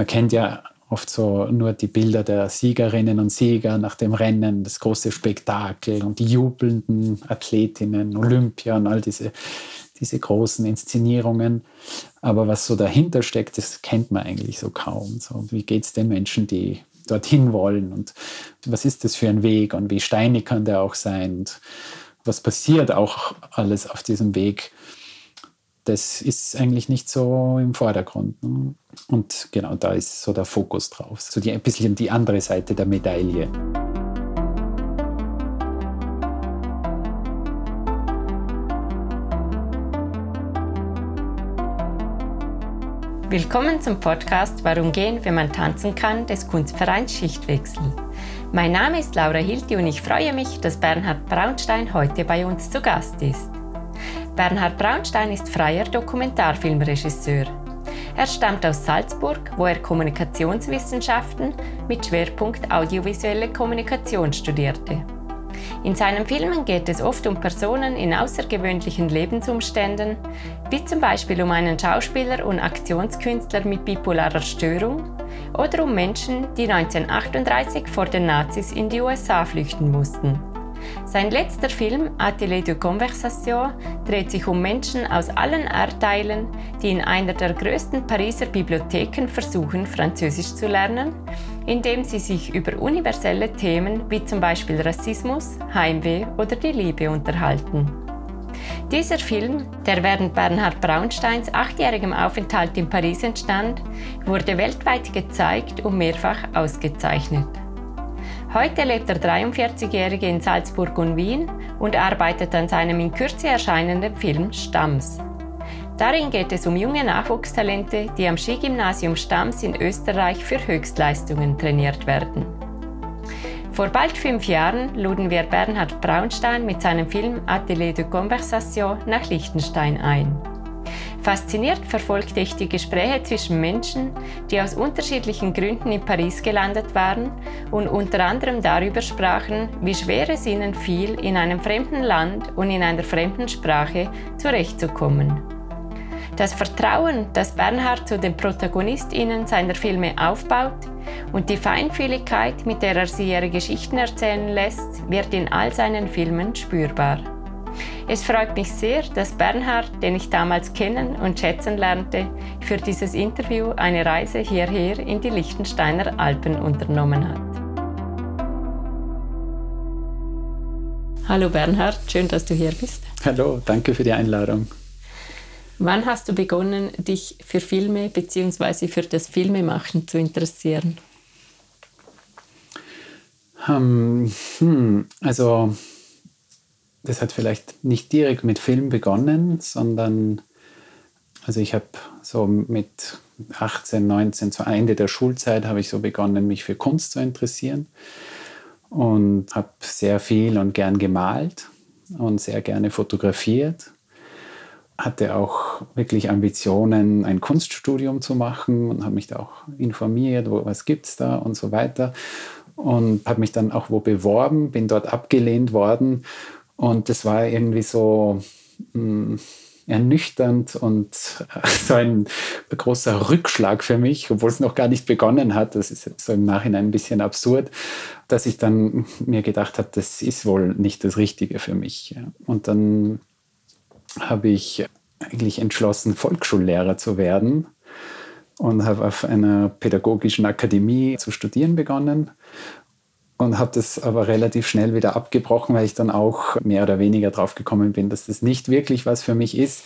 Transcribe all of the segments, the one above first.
man kennt ja oft so nur die Bilder der Siegerinnen und Sieger nach dem Rennen, das große Spektakel und die jubelnden Athletinnen, Olympia und all diese, diese großen Inszenierungen. Aber was so dahinter steckt, das kennt man eigentlich so kaum. So, wie geht es den Menschen, die dorthin wollen und was ist das für ein Weg und wie steinig kann der auch sein und was passiert auch alles auf diesem Weg das ist eigentlich nicht so im Vordergrund. Ne? Und genau da ist so der Fokus drauf. So die, ein bisschen die andere Seite der Medaille. Willkommen zum Podcast Warum gehen, wenn man tanzen kann, des Kunstvereins Schichtwechsel. Mein Name ist Laura Hilti und ich freue mich, dass Bernhard Braunstein heute bei uns zu Gast ist. Bernhard Braunstein ist freier Dokumentarfilmregisseur. Er stammt aus Salzburg, wo er Kommunikationswissenschaften mit Schwerpunkt audiovisuelle Kommunikation studierte. In seinen Filmen geht es oft um Personen in außergewöhnlichen Lebensumständen, wie zum Beispiel um einen Schauspieler und Aktionskünstler mit bipolarer Störung oder um Menschen, die 1938 vor den Nazis in die USA flüchten mussten. Sein letzter Film, Atelier de Conversation, dreht sich um Menschen aus allen Erdteilen, die in einer der größten Pariser Bibliotheken versuchen, Französisch zu lernen, indem sie sich über universelle Themen wie zum Beispiel Rassismus, Heimweh oder die Liebe unterhalten. Dieser Film, der während Bernhard Braunsteins achtjährigem Aufenthalt in Paris entstand, wurde weltweit gezeigt und mehrfach ausgezeichnet. Heute lebt der 43-Jährige in Salzburg und Wien und arbeitet an seinem in Kürze erscheinenden Film Stamms. Darin geht es um junge Nachwuchstalente, die am Skigymnasium Stamms in Österreich für Höchstleistungen trainiert werden. Vor bald fünf Jahren luden wir Bernhard Braunstein mit seinem Film Atelier de Conversation nach Liechtenstein ein. Fasziniert verfolgte ich die Gespräche zwischen Menschen, die aus unterschiedlichen Gründen in Paris gelandet waren und unter anderem darüber sprachen, wie schwer es ihnen fiel, in einem fremden Land und in einer fremden Sprache zurechtzukommen. Das Vertrauen, das Bernhard zu den ProtagonistInnen seiner Filme aufbaut und die Feinfühligkeit, mit der er sie ihre Geschichten erzählen lässt, wird in all seinen Filmen spürbar. Es freut mich sehr, dass Bernhard, den ich damals kennen und schätzen lernte, für dieses Interview eine Reise hierher in die Liechtensteiner Alpen unternommen hat. Hallo Bernhard, schön, dass du hier bist. Hallo, danke für die Einladung. Wann hast du begonnen, dich für Filme bzw. für das Filmemachen zu interessieren? Um, hm, also das hat vielleicht nicht direkt mit Film begonnen, sondern also ich habe so mit 18, 19, zu Ende der Schulzeit habe ich so begonnen, mich für Kunst zu interessieren und habe sehr viel und gern gemalt und sehr gerne fotografiert. Hatte auch wirklich Ambitionen, ein Kunststudium zu machen und habe mich da auch informiert, wo, was gibt es da und so weiter. Und habe mich dann auch wo beworben, bin dort abgelehnt worden und das war irgendwie so mh, mm, ernüchternd und so ein großer Rückschlag für mich, obwohl es noch gar nicht begonnen hat. Das ist so im Nachhinein ein bisschen absurd, dass ich dann mir gedacht habe, das ist wohl nicht das Richtige für mich. Und dann habe ich eigentlich entschlossen, Volksschullehrer zu werden und habe auf einer pädagogischen Akademie zu studieren begonnen und habe das aber relativ schnell wieder abgebrochen, weil ich dann auch mehr oder weniger drauf gekommen bin, dass das nicht wirklich was für mich ist.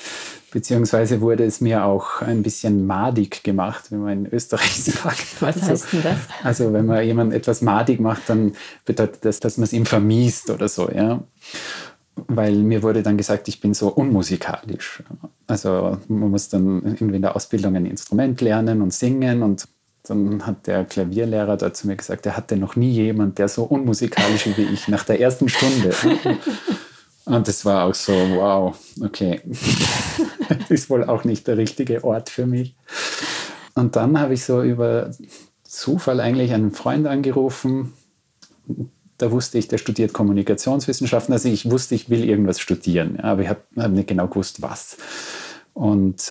Beziehungsweise wurde es mir auch ein bisschen madig gemacht, wie man in Österreich sagt. Was also, heißt denn das? Also wenn man jemand etwas madig macht, dann bedeutet das, dass man es ihm vermiest oder so, ja. Weil mir wurde dann gesagt, ich bin so unmusikalisch. Also man muss dann irgendwie in der Ausbildung ein Instrument lernen und singen und dann hat der Klavierlehrer da zu mir gesagt, er hatte noch nie jemand, der so unmusikalisch wie ich, nach der ersten Stunde. Und das war auch so, wow, okay, das ist wohl auch nicht der richtige Ort für mich. Und dann habe ich so über Zufall eigentlich einen Freund angerufen. Da wusste ich, der studiert Kommunikationswissenschaften. Also ich wusste, ich will irgendwas studieren, aber ich habe hab nicht genau gewusst, was. Und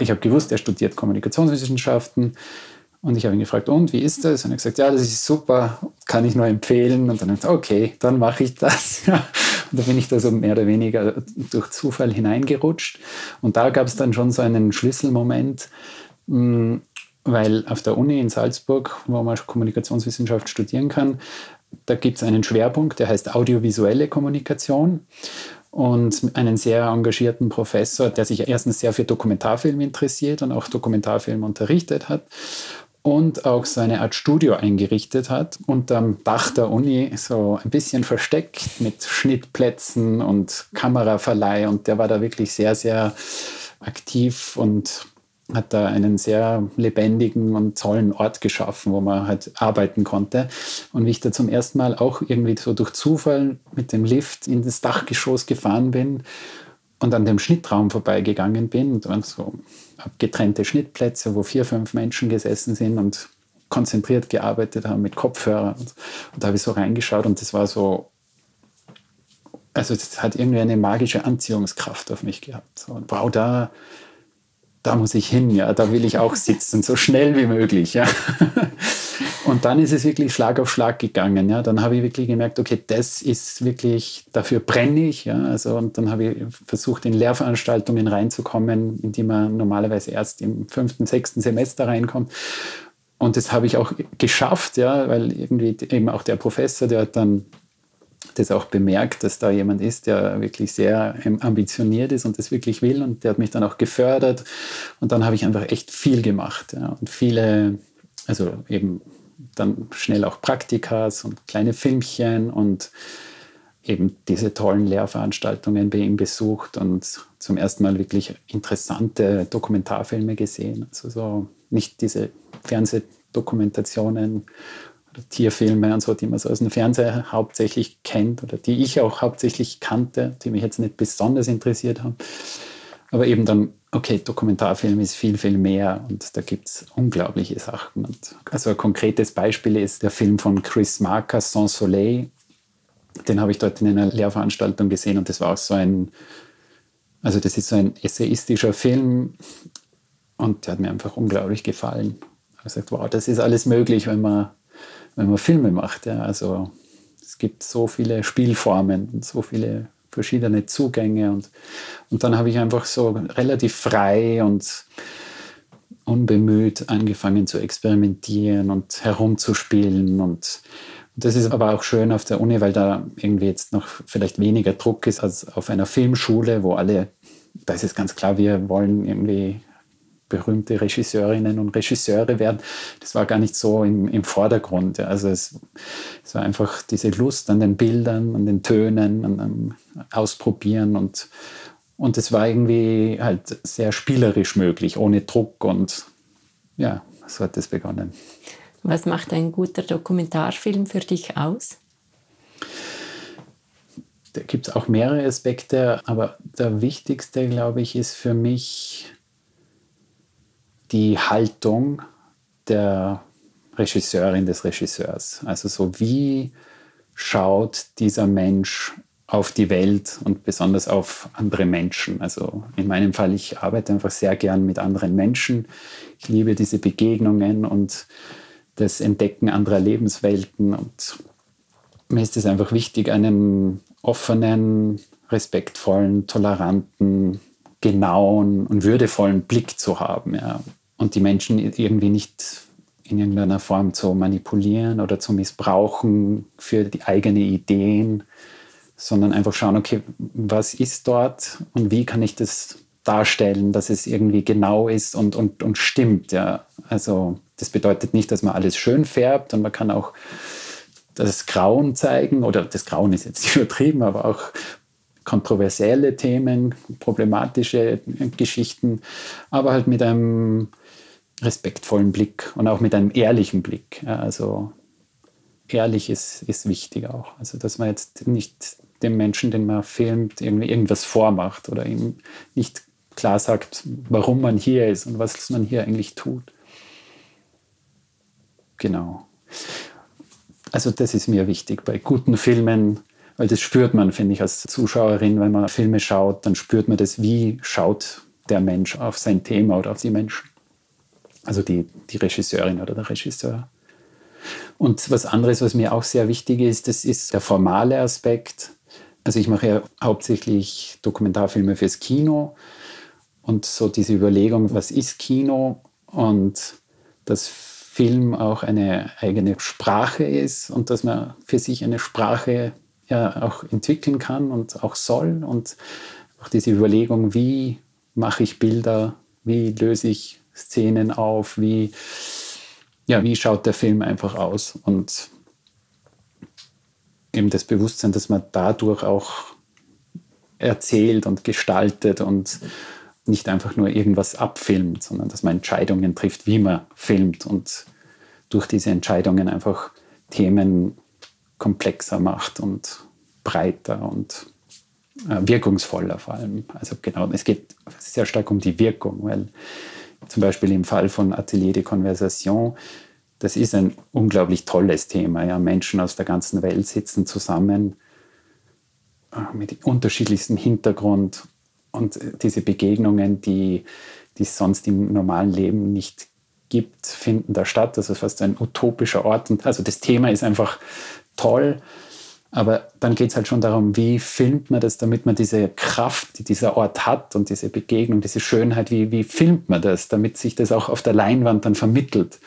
ich habe gewusst, er studiert Kommunikationswissenschaften Und ich habe ihn gefragt, und wie ist das? Und er hat gesagt, ja, das ist super, kann ich nur empfehlen. Und dann habe ich gesagt, okay, dann mache ich das. und da bin ich da so mehr oder weniger durch Zufall hineingerutscht. Und da gab es dann schon so einen Schlüsselmoment, mm, weil auf der Uni in Salzburg, wo man Kommunikationswissenschaft studieren kann, da gibt es einen Schwerpunkt, der heißt audiovisuelle Kommunikation und einen sehr engagierten Professor, der sich erstens sehr für Dokumentarfilm interessiert und auch Dokumentarfilm unterrichtet hat und auch so eine Art Studio eingerichtet hat unterm Dach der Uni, so ein bisschen versteckt mit Schnittplätzen und Kameraverleih. Und der war da wirklich sehr, sehr aktiv und hat da einen sehr lebendigen und tollen Ort geschaffen, wo man halt arbeiten konnte. Und wie ich da zum ersten Mal auch irgendwie so durch Zufall mit dem Lift in das Dachgeschoss gefahren bin und an dem Schnittraum vorbeigegangen bin, und so abgetrennte Schnittplätze, wo vier, fünf Menschen gesessen sind und konzentriert gearbeitet haben mit Kopfhörern. Und, und da habe ich so reingeschaut und das war so, also das hat irgendwie eine magische Anziehungskraft auf mich gehabt. So, wow, da, da muss ich hin, ja, da will ich auch sitzen, so schnell wie möglich, ja. Und dann ist es wirklich Schlag auf Schlag gegangen, ja. Dann habe ich wirklich gemerkt, okay, das ist wirklich, dafür brenne ich, ja. Also, und dann habe ich versucht, in Lehrveranstaltungen reinzukommen, in die man normalerweise erst im fünften, sechsten Semester reinkommt. Und das habe ich auch geschafft, ja, weil irgendwie eben auch der Professor, der hat dann das auch bemerkt, dass da jemand ist, der wirklich sehr ambitioniert ist und das wirklich will. Und der hat mich dann auch gefördert. Und dann habe ich einfach echt viel gemacht. Ja. Und viele, also eben dann schnell auch Praktikas und kleine Filmchen und eben diese tollen Lehrveranstaltungen bei ihm besucht und zum ersten Mal wirklich interessante Dokumentarfilme gesehen. Also so nicht diese Fernsehdokumentationen Tierfilme und so, die man so aus dem Fernseher hauptsächlich kennt oder die ich auch hauptsächlich kannte, die mich jetzt nicht besonders interessiert haben. Aber eben dann, okay, Dokumentarfilm ist viel, viel mehr und da gibt es unglaubliche Sachen. Und also ein konkretes Beispiel ist der Film von Chris Marker, Sans Soleil. Den habe ich dort in einer Lehrveranstaltung gesehen und das war auch so ein, also das ist so ein essayistischer Film und der hat mir einfach unglaublich gefallen. Ich habe gesagt, wow, das ist alles möglich, wenn man wenn man Filme macht. Ja. Also es gibt so viele Spielformen und so viele verschiedene Zugänge und, und dann habe ich einfach so relativ frei und unbemüht angefangen zu experimentieren und herumzuspielen und das ist aber auch schön auf der Uni, weil da irgendwie jetzt noch vielleicht weniger Druck ist als auf einer Filmschule, wo alle, da ist es ganz klar, wir wollen irgendwie berühmte Regisseurinnen und Regisseure werden, das war gar nicht so im, im Vordergrund. Also es, es, war einfach diese Lust an den Bildern, an den Tönen, an, an Ausprobieren und, und es war irgendwie halt sehr spielerisch möglich, ohne Druck und ja, so hat es begonnen. Was macht ein guter Dokumentarfilm für dich aus? Da gibt es auch mehrere Aspekte, aber der wichtigste, glaube ich, ist für mich die Haltung der Regisseurin des Regisseurs. Also so wie schaut dieser Mensch auf die Welt und besonders auf andere Menschen. Also in meinem Fall, ich arbeite einfach sehr gern mit anderen Menschen. Ich liebe diese Begegnungen und das Entdecken anderer Lebenswelten. Und mir ist es einfach wichtig, einen offenen, respektvollen, toleranten, genauen und würdevollen Blick zu haben. Ja und die Menschen irgendwie nicht in irgendeiner Form zu manipulieren oder zu missbrauchen für die eigenen Ideen, sondern einfach schauen, okay, was ist dort und wie kann ich das darstellen, dass es irgendwie genau ist und, und, und stimmt. Ja. Also das bedeutet nicht, dass man alles schön färbt und man kann auch das Grauen zeigen oder das Grauen ist jetzt übertrieben, aber auch kontroversielle Themen, problematische Geschichten, aber halt mit einem respektvollen Blick und auch mit einem ehrlichen Blick. Also ehrlich ist, ist wichtig auch. Also dass man jetzt nicht dem Menschen, den man filmt, irgendwie irgendwas vormacht oder ihm nicht klar sagt, warum man hier ist und was man hier eigentlich tut. Genau. Also das ist mir wichtig bei guten Filmen, weil das spürt man, finde ich, als Zuschauerin, wenn man Filme schaut, dann spürt man das, wie schaut der Mensch auf sein Thema oder auf die Menschen. Also die, die Regisseurin oder der Regisseur. Und was anderes, was mir auch sehr wichtig ist, das ist der formale Aspekt. Also ich mache ja hauptsächlich Dokumentarfilme fürs Kino und so diese Überlegung, was ist Kino und dass Film auch eine eigene Sprache ist und dass man für sich eine Sprache ja auch entwickeln kann und auch soll und auch diese Überlegung, wie mache ich Bilder, wie löse ich Szenen auf, wie ja, wie schaut der Film einfach aus und eben das Bewusstsein, dass man dadurch auch erzählt und gestaltet und nicht einfach nur irgendwas abfilmt, sondern dass man Entscheidungen trifft, wie man filmt und durch diese Entscheidungen einfach Themen komplexer macht und breiter und äh, wirkungsvoller vor allem. Also genau, es geht sehr stark um die Wirkung, weil zum Beispiel im Fall von Atelier de Conversation, das ist ein unglaublich tolles Thema. Ja. Menschen aus der ganzen Welt sitzen zusammen äh, mit unterschiedlichstem Hintergrund und diese Begegnungen, die, die es sonst im normalen Leben nicht gibt, finden da statt. Das ist fast ein utopischer Ort. Und also das Thema ist einfach toll. Aber dann geht es halt schon darum, wie filmt man das, damit man diese Kraft, die dieser Ort hat und diese Begegnung, diese Schönheit, wie, wie filmt man das, damit sich das auch auf der Leinwand dann vermittelt.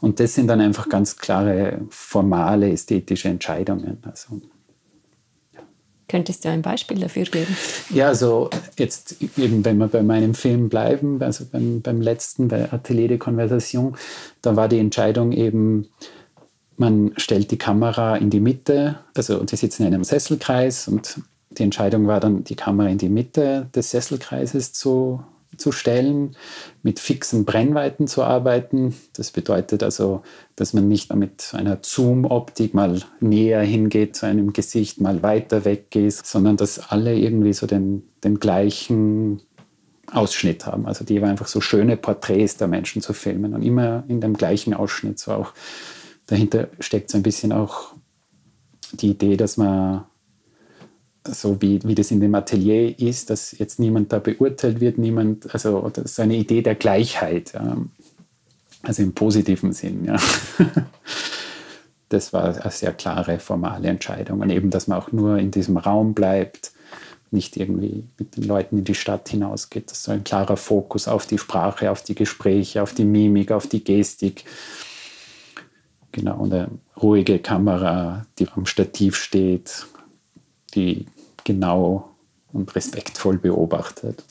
Und das sind dann einfach ganz klare formale, ästhetische Entscheidungen. Also, Könntest du ein Beispiel dafür geben? Ja, also jetzt eben, wenn wir bei meinem Film bleiben, also beim, beim letzten, bei Atelier de Conversation, da war die Entscheidung eben, man stellt die Kamera in die Mitte, also die sitzen in einem Sesselkreis und die Entscheidung war dann, die Kamera in die Mitte des Sesselkreises zu, zu stellen, mit fixen Brennweiten zu arbeiten. Das bedeutet also, dass man nicht mit einer Zoom-Optik mal näher hingeht zu einem Gesicht, mal weiter weggeht, sondern dass alle irgendwie so den, den gleichen Ausschnitt haben. Also die war einfach so schöne Porträts der Menschen zu filmen und immer in dem gleichen Ausschnitt, so auch dahinter steckt so ein bisschen auch die Idee, dass man so wie, wie das in dem Atelier ist, dass jetzt niemand da beurteilt wird, niemand, also das ist eine Idee der Gleichheit, ja. also im positiven Sinn. Ja. Das war eine sehr klare formale Entscheidung und eben, dass man auch nur in diesem Raum bleibt, nicht irgendwie mit den Leuten in die Stadt hinausgeht. Das ist so ein klarer Fokus auf die Sprache, auf die Gespräche, auf die Mimik, auf die Gestik. Genau, und eine ruhige Kamera, die am Stativ steht, die genau und respektvoll beobachtet.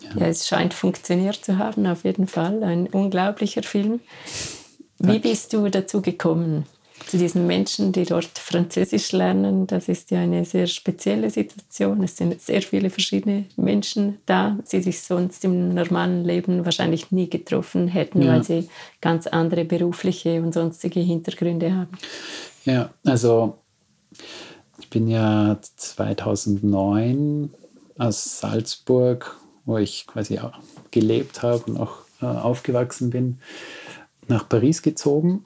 Ja. ja. es scheint funktioniert zu haben, auf jeden Fall. Ein unglaublicher Film. Wie bist du dazu gekommen? Zu diesen Menschen, die dort Französisch lernen. Das ist ja eine sehr spezielle Situation. Es sind sehr viele verschiedene Menschen da, die sich sonst im normalen Leben wahrscheinlich nie getroffen hätten, ja. weil sie ganz andere berufliche und sonstige Hintergründe haben. Ja, also ich bin ja 2009 aus Salzburg, wo ich quasi auch gelebt habe und auch äh, aufgewachsen bin, nach Paris gezogen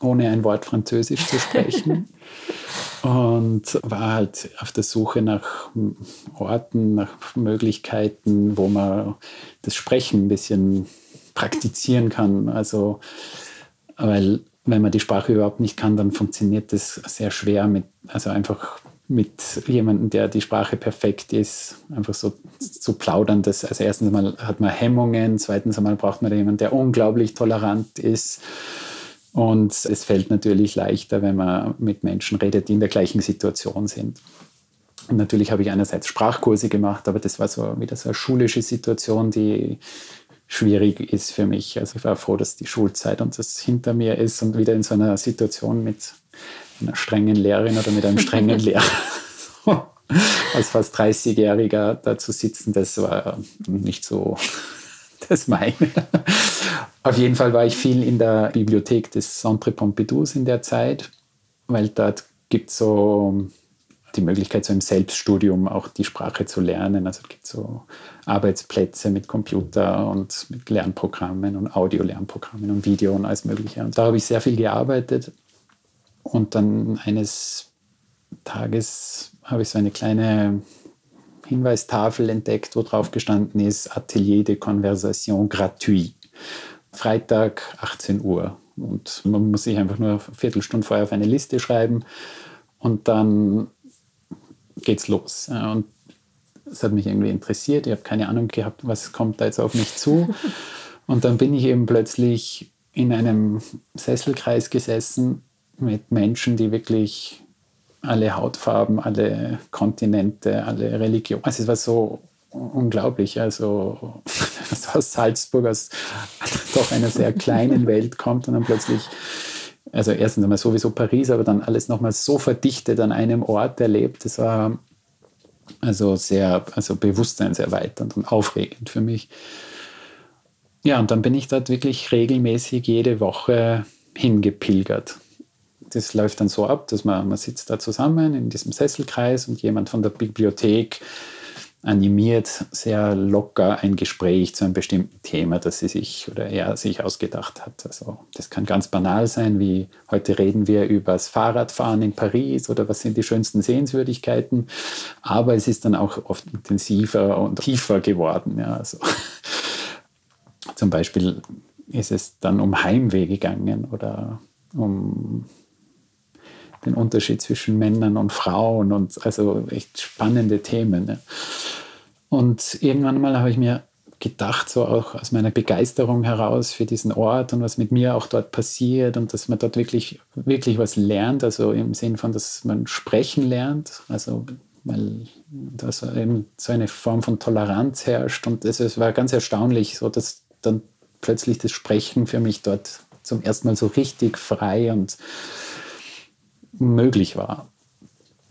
ohne ein Wort Französisch zu sprechen. und war halt auf der Suche nach Orten, nach Möglichkeiten, wo man das Sprechen ein bisschen praktizieren kann. Also, weil wenn man die Sprache überhaupt nicht kann, dann funktioniert das sehr schwer mit, also einfach mit jemandem, der die Sprache perfekt ist, einfach so zu plaudern. Das, also erstens mal hat man Hemmungen, zweitens einmal braucht man jemanden, der unglaublich tolerant ist. Und es fällt natürlich leichter, wenn man mit Menschen redet, die in der gleichen Situation sind. Und natürlich habe ich einerseits Sprachkurse gemacht, aber das war so wieder so eine schulische Situation, die schwierig ist für mich. Also ich war froh, dass die Schulzeit und das hinter mir ist und wieder in so einer Situation mit einer strengen Lehrerin oder mit einem strengen Lehrer als fast 30-Jähriger da zu sitzen, das war nicht so das meine. Auf jeden Fall war ich viel in der Bibliothek des Centre Pompidou in der Zeit, weil dort gibt es so die Möglichkeit, so im Selbststudium auch die Sprache zu lernen. Also es gibt so Arbeitsplätze mit Computer und mit Lernprogrammen und Audio-Lernprogrammen und Video und alles Mögliche. Und da habe ich sehr viel gearbeitet. Und dann eines Tages habe ich so eine kleine Hinweistafel entdeckt, wo drauf gestanden ist Atelier de Conversation gratuit. Freitag 18 Uhr. Und man muss sich einfach nur eine Viertelstunde vorher auf eine Liste schreiben und dann geht's los. Und das hat mich irgendwie interessiert. Ich habe keine Ahnung gehabt, was kommt da jetzt auf mich zu. Und dann bin ich eben plötzlich in einem Sesselkreis gesessen mit Menschen, die wirklich alle Hautfarben, alle Kontinente, alle Religionen. Also es war so unglaublich. Also aus Salzburg, aus doch einer sehr kleinen Welt kommt und dann plötzlich, also erstens einmal sowieso Paris, aber dann alles nochmal so verdichtet an einem Ort erlebt. Das war also sehr, also bewusstseinserweiternd und aufregend für mich. Ja, und dann bin ich dort wirklich regelmäßig jede Woche hingepilgert. Das läuft dann so ab, dass man, man sitzt da zusammen in diesem Sesselkreis und jemand von der Bibliothek animiert sehr locker ein Gespräch zu einem bestimmten Thema, das sie sich oder er sich ausgedacht hat. Also das kann ganz banal sein, wie heute reden wir über das Fahrradfahren in Paris oder was sind die schönsten Sehenswürdigkeiten, aber es ist dann auch oft intensiver und tiefer geworden. Ja, also zum Beispiel ist es dann um Heimweh gegangen oder um den Unterschied zwischen Männern und Frauen und also echt spannende Themen. Ne? Und irgendwann mal habe ich mir gedacht, so auch aus meiner Begeisterung heraus für diesen Ort und was mit mir auch dort passiert und dass man dort wirklich, wirklich was lernt, also im Sinn von, dass man sprechen lernt, also weil da so, eben so eine Form von Toleranz herrscht und es, es war ganz erstaunlich, so dass dann plötzlich das Sprechen für mich dort zum ersten Mal so richtig frei und möglich war.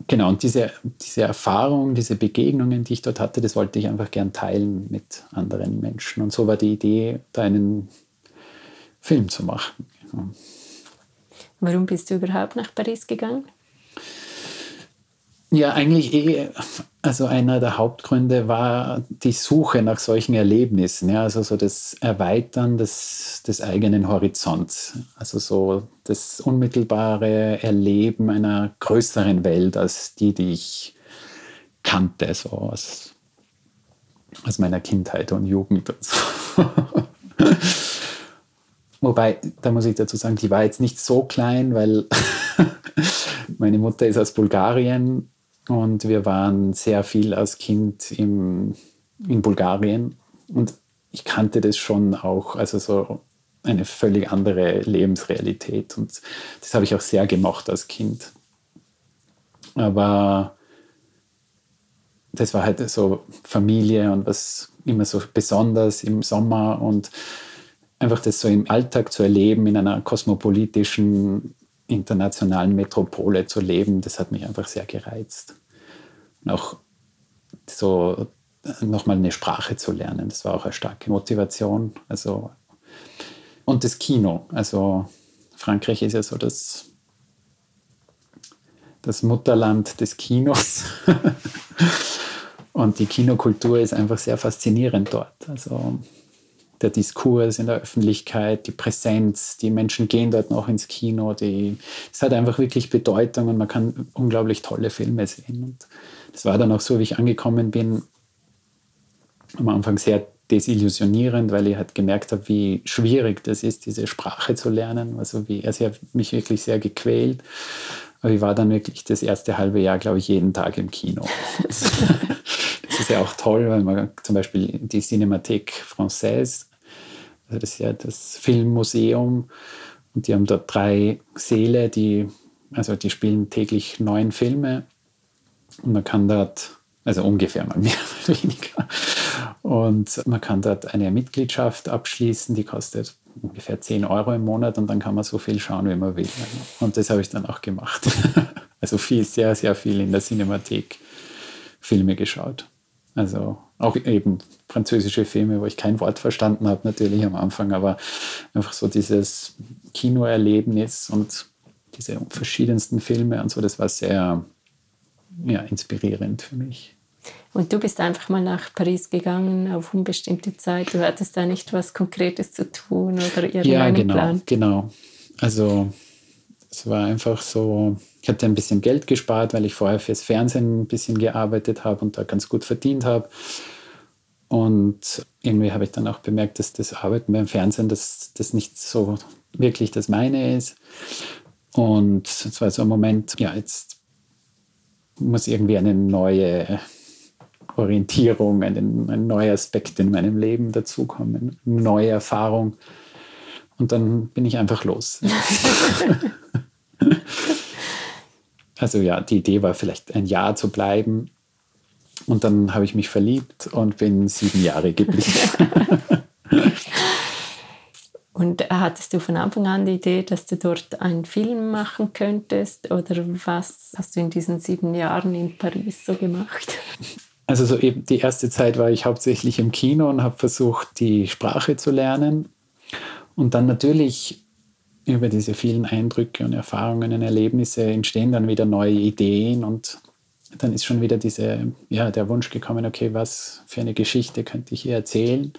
Genau, und diese, diese Erfahrung, diese Begegnungen, die ich dort hatte, das wollte ich einfach gern teilen mit anderen Menschen. Und so war die Idee, da einen Film zu machen. Warum bist du überhaupt nach Paris gegangen? Ja, eigentlich eh, also einer der Hauptgründe war die Suche nach solchen Erlebnissen, ja, also so das Erweitern des, des eigenen Horizonts, also so das unmittelbare Erleben einer größeren Welt als die, die ich kannte, so aus, aus meiner Kindheit und Jugend und so. Wobei, da muss ich dazu sagen, die war jetzt nicht so klein, weil meine Mutter ist aus Bulgarien und wir waren sehr viel als Kind im, in Bulgarien. Und ich kannte das schon auch, also so eine völlig andere Lebensrealität. Und das habe ich auch sehr gemocht als Kind. Aber das war halt so Familie und was immer so besonders im Sommer und einfach das so im Alltag zu erleben, in einer kosmopolitischen, internationalen Metropole zu leben, das hat mich einfach sehr gereizt auch so nochmal eine Sprache zu lernen. Das war auch eine starke Motivation. Also, und das Kino. Also Frankreich ist ja so das, das Mutterland des Kinos. und die Kinokultur ist einfach sehr faszinierend dort. Also der Diskurs in der Öffentlichkeit, die Präsenz, die Menschen gehen dort noch ins Kino. es hat einfach wirklich Bedeutung und man kann unglaublich tolle Filme sehen. Und das war dann auch so, wie ich angekommen bin, am Anfang sehr desillusionierend, weil ich halt gemerkt habe, wie schwierig das ist, diese Sprache zu lernen. Also wie, also ich habe mich wirklich sehr gequält. Aber ich war dann wirklich das erste halbe Jahr, glaube ich, jeden Tag im Kino. das ist ja auch toll, weil man zum Beispiel die Cinémathèque Française, das ist ja das Filmmuseum, und die haben dort drei Säle, die, also die spielen täglich neun Filme und man kann dort, also ungefähr mal mehr oder weniger, und man kann dort eine Mitgliedschaft abschließen, die kostet ungefähr 10 Euro im Monat und dann kann man so viel schauen, wie man will. Und das habe ich dann auch gemacht. Also viel, sehr, sehr viel in der Cinemathek Filme geschaut. Also auch eben französische Filme, wo ich kein Wort verstanden habe, natürlich am Anfang, aber einfach so dieses Kinoerlebnis und diese verschiedensten Filme und so, das war sehr, ja, inspirierend für mich. Und du bist einfach mal nach Paris gegangen auf unbestimmte Zeit. Du hattest da nicht was Konkretes zu tun oder irgendeinen ja, genau, Plan? genau. Also es war einfach so, ich hatte ein bisschen Geld gespart, weil ich vorher fürs Fernsehen ein bisschen gearbeitet habe und da ganz gut verdient habe. Und irgendwie habe ich dann auch bemerkt, dass das Arbeiten beim Fernsehen, dass das nicht so wirklich das meine ist. Und es war so ein Moment, ja, jetzt muss irgendwie eine neue Orientierung, ein, ein neuer Aspekt in meinem Leben dazukommen, eine neue Erfahrung. Und dann bin ich einfach los. also ja, die Idee war vielleicht ein Jahr zu bleiben. Und dann habe ich mich verliebt und bin sieben Jahre geblieben. Und hattest du von Anfang an die Idee, dass du dort einen Film machen könntest? Oder was hast du in diesen sieben Jahren in Paris so gemacht? Also so eben die erste Zeit war ich hauptsächlich im Kino und habe versucht, die Sprache zu lernen. Und dann natürlich über diese vielen Eindrücke und Erfahrungen und Erlebnisse entstehen dann wieder neue Ideen und dann ist schon wieder diese, ja, der Wunsch gekommen, okay, was für eine Geschichte könnte ich hier erzählen?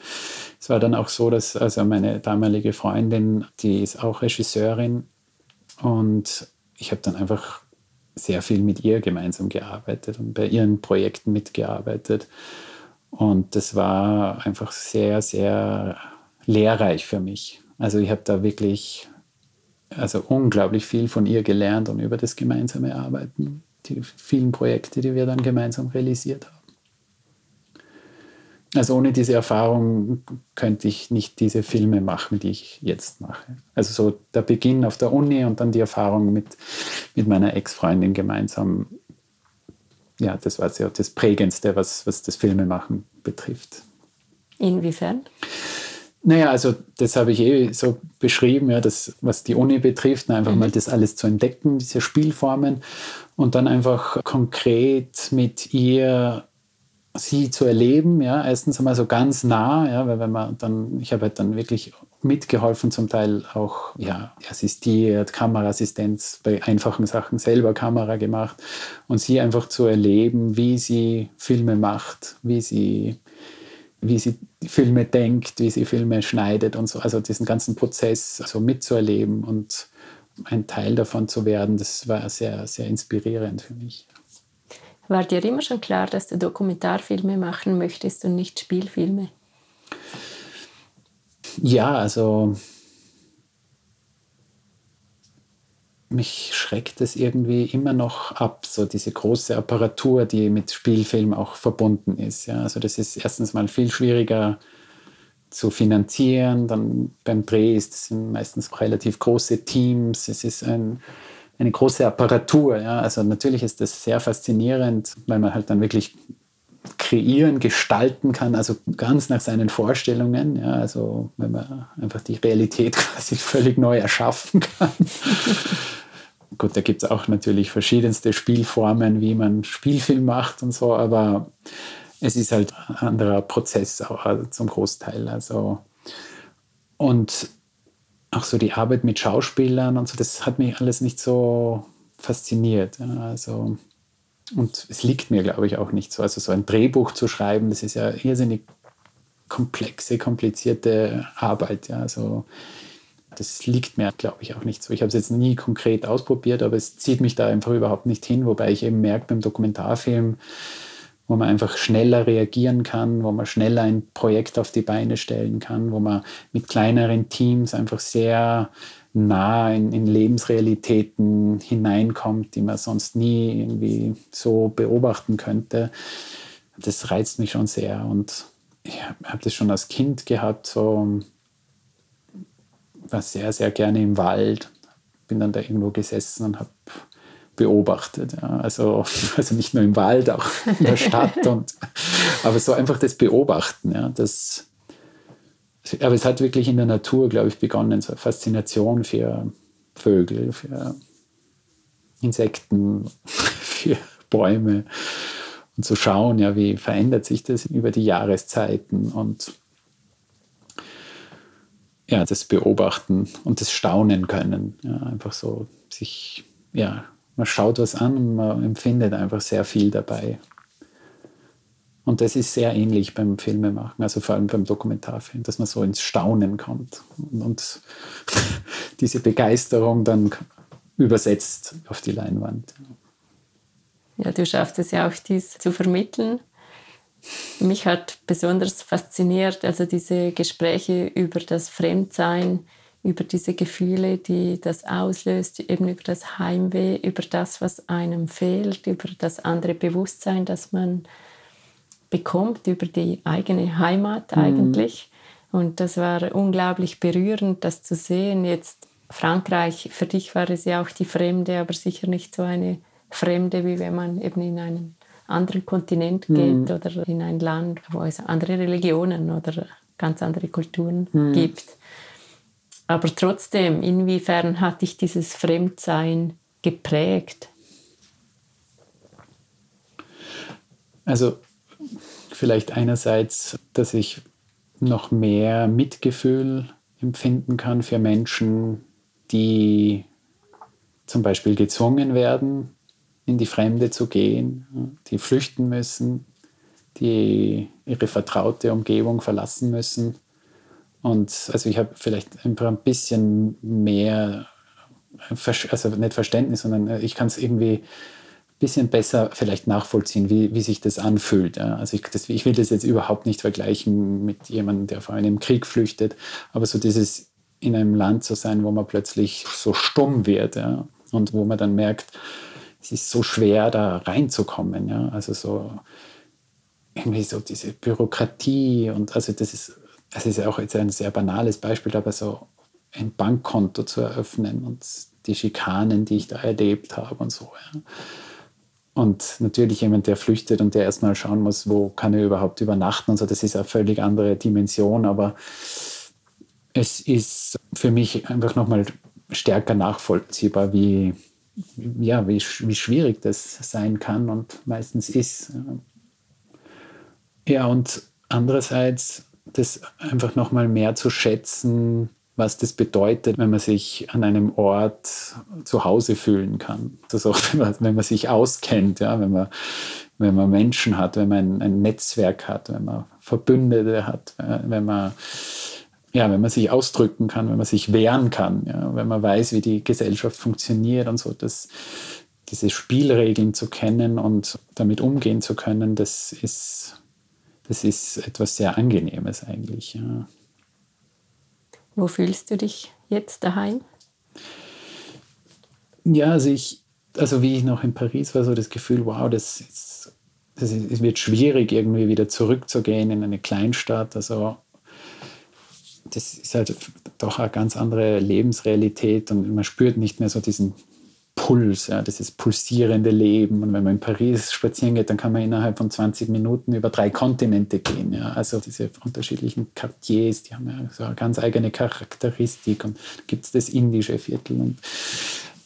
Es war dann auch so, dass also meine damalige Freundin, die ist auch Regisseurin und ich habe dann einfach sehr viel mit ihr gemeinsam gearbeitet und bei ihren Projekten mitgearbeitet. Und das war einfach sehr, sehr lehrreich für mich. Also ich habe da wirklich also unglaublich viel von ihr gelernt und über das gemeinsame Arbeiten, die vielen Projekte, die wir dann gemeinsam realisiert haben. Also ohne diese Erfahrung könnte ich nicht diese Filme machen, die ich jetzt mache. Also so der Beginn auf der Uni und dann die Erfahrung mit, mit meiner Ex-Freundin gemeinsam. Ja, das war sehr das Prägendste, was, was das Filmemachen betrifft. Inwiefern? Naja, also das habe ich eh so beschrieben, ja, das, was die Uni betrifft, einfach mhm. mal das alles zu entdecken, diese Spielformen und dann einfach konkret mit ihr sie zu erleben, ja, erstens einmal so ganz nah, ja, weil wenn man dann, ich habe halt dann wirklich mitgeholfen, zum Teil auch, ja, assistiert, Kameraassistenz bei einfachen Sachen selber Kamera gemacht und sie einfach zu erleben, wie sie Filme macht, wie sie, wie sie Filme denkt, wie sie Filme schneidet und so, also diesen ganzen Prozess so mitzuerleben und ein Teil davon zu werden, das war sehr, sehr inspirierend für mich. War dir immer schon klar, dass du Dokumentarfilme machen möchtest und nicht Spielfilme? Ja, also mich schreckt es irgendwie immer noch ab, so diese große Apparatur, die mit Spielfilm auch verbunden ist. Ja, also das ist erstens mal viel schwieriger zu finanzieren. Dann beim Dreh ist es meistens relativ große Teams. Es ist ein eine große Apparatur. Ja. Also natürlich ist das sehr faszinierend, weil man halt dann wirklich kreieren, gestalten kann, also ganz nach seinen Vorstellungen. Ja, also wenn man einfach die Realität quasi völlig neu erschaffen kann. Gut, da gibt es auch natürlich verschiedenste Spielformen, wie man Spielfilm macht und so, aber es ist halt ein anderer Prozess auch also zum Großteil. Also und auch so die Arbeit mit Schauspielern und so, das hat mich alles nicht so fasziniert. Also, und es liegt mir, glaube ich, auch nicht so. Also so ein Drehbuch zu schreiben, das ist ja irrsinnig komplexe, komplizierte Arbeit. Ja, also, das liegt mir, glaube ich, auch nicht so. Ich habe es jetzt nie konkret ausprobiert, aber es zieht mich da einfach überhaupt nicht hin, wobei ich eben merke beim Dokumentarfilm, wo man einfach schneller reagieren kann, wo man schneller ein Projekt auf die Beine stellen kann, wo man mit kleineren Teams einfach sehr nah in, in Lebensrealitäten hineinkommt, die man sonst nie irgendwie so beobachten könnte. Das reizt mich schon sehr und ich habe das schon als Kind gehabt, so war sehr, sehr gerne im Wald, bin dann da irgendwo gesessen und habe beobachtet. Ja. Also, also nicht nur im Wald, auch in der Stadt. und, aber so einfach das Beobachten. Ja, das, aber es hat wirklich in der Natur, glaube ich, begonnen, so eine Faszination für Vögel, für Insekten, für Bäume und zu schauen, ja, wie verändert sich das über die Jahreszeiten und ja, das Beobachten und das Staunen können. Ja, einfach so sich ja, man schaut was an und man empfindet einfach sehr viel dabei. Und das ist sehr ähnlich beim Filmemachen, also vor allem beim Dokumentarfilm, dass man so ins Staunen kommt und, und diese Begeisterung dann übersetzt auf die Leinwand. Ja, du schaffst es ja auch, dies zu vermitteln. Mich hat besonders fasziniert, also diese Gespräche über das Fremdsein, über diese Gefühle, die das auslöst, eben über das Heimweh, über das, was einem fehlt, über das andere Bewusstsein, das man bekommt, über die eigene Heimat mhm. eigentlich. Und das war unglaublich berührend, das zu sehen. Jetzt Frankreich, für dich war es ja auch die Fremde, aber sicher nicht so eine Fremde, wie wenn man eben in einen anderen Kontinent geht mhm. oder in ein Land, wo es andere Religionen oder ganz andere Kulturen mhm. gibt. Aber trotzdem, inwiefern hat dich dieses Fremdsein geprägt? Also vielleicht einerseits, dass ich noch mehr Mitgefühl empfinden kann für Menschen, die zum Beispiel gezwungen werden, in die Fremde zu gehen, die flüchten müssen, die ihre vertraute Umgebung verlassen müssen. Und also ich habe vielleicht ein bisschen mehr, also nicht Verständnis, sondern ich kann es irgendwie ein bisschen besser vielleicht nachvollziehen, wie, wie sich das anfühlt. Also ich, das, ich will das jetzt überhaupt nicht vergleichen mit jemandem, der vor einem Krieg flüchtet, aber so dieses in einem Land zu sein, wo man plötzlich so stumm wird ja, und wo man dann merkt, es ist so schwer, da reinzukommen. Ja. Also so irgendwie so diese Bürokratie und also das ist, das ist auch jetzt ein sehr banales Beispiel, aber so ein Bankkonto zu eröffnen und die Schikanen, die ich da erlebt habe und so. Ja. Und natürlich jemand, der flüchtet und der erstmal schauen muss, wo kann er überhaupt übernachten und so, das ist eine völlig andere Dimension, aber es ist für mich einfach nochmal stärker nachvollziehbar, wie, ja, wie, wie schwierig das sein kann und meistens ist. Ja, und andererseits das einfach nochmal mehr zu schätzen, was das bedeutet, wenn man sich an einem Ort zu Hause fühlen kann. Also auch wenn man, wenn man sich auskennt, ja, wenn man, wenn man Menschen hat, wenn man ein, ein Netzwerk hat, wenn man Verbündete hat, wenn man ja, wenn man sich ausdrücken kann, wenn man sich wehren kann, ja, wenn man weiß, wie die Gesellschaft funktioniert und so, dass diese Spielregeln zu kennen und damit umgehen zu können, das ist, das ist etwas sehr Angenehmes eigentlich. Ja. Wo fühlst du dich jetzt daheim? Ja, also ich, also wie ich noch in Paris war, so das Gefühl, wow, das, ist, das ist, es wird schwierig, irgendwie wieder zurückzugehen in eine Kleinstadt. Also das ist halt doch eine ganz andere Lebensrealität und man spürt nicht mehr so diesen Puls, ja, dieses pulsierende Leben. Und wenn man in Paris spazieren geht, dann kann man innerhalb von 20 Minuten über drei Kontinente gehen. Ja. Also diese unterschiedlichen Quartiers, die haben ja so eine ganz eigene Charakteristik. Und gibt es das indische Viertel und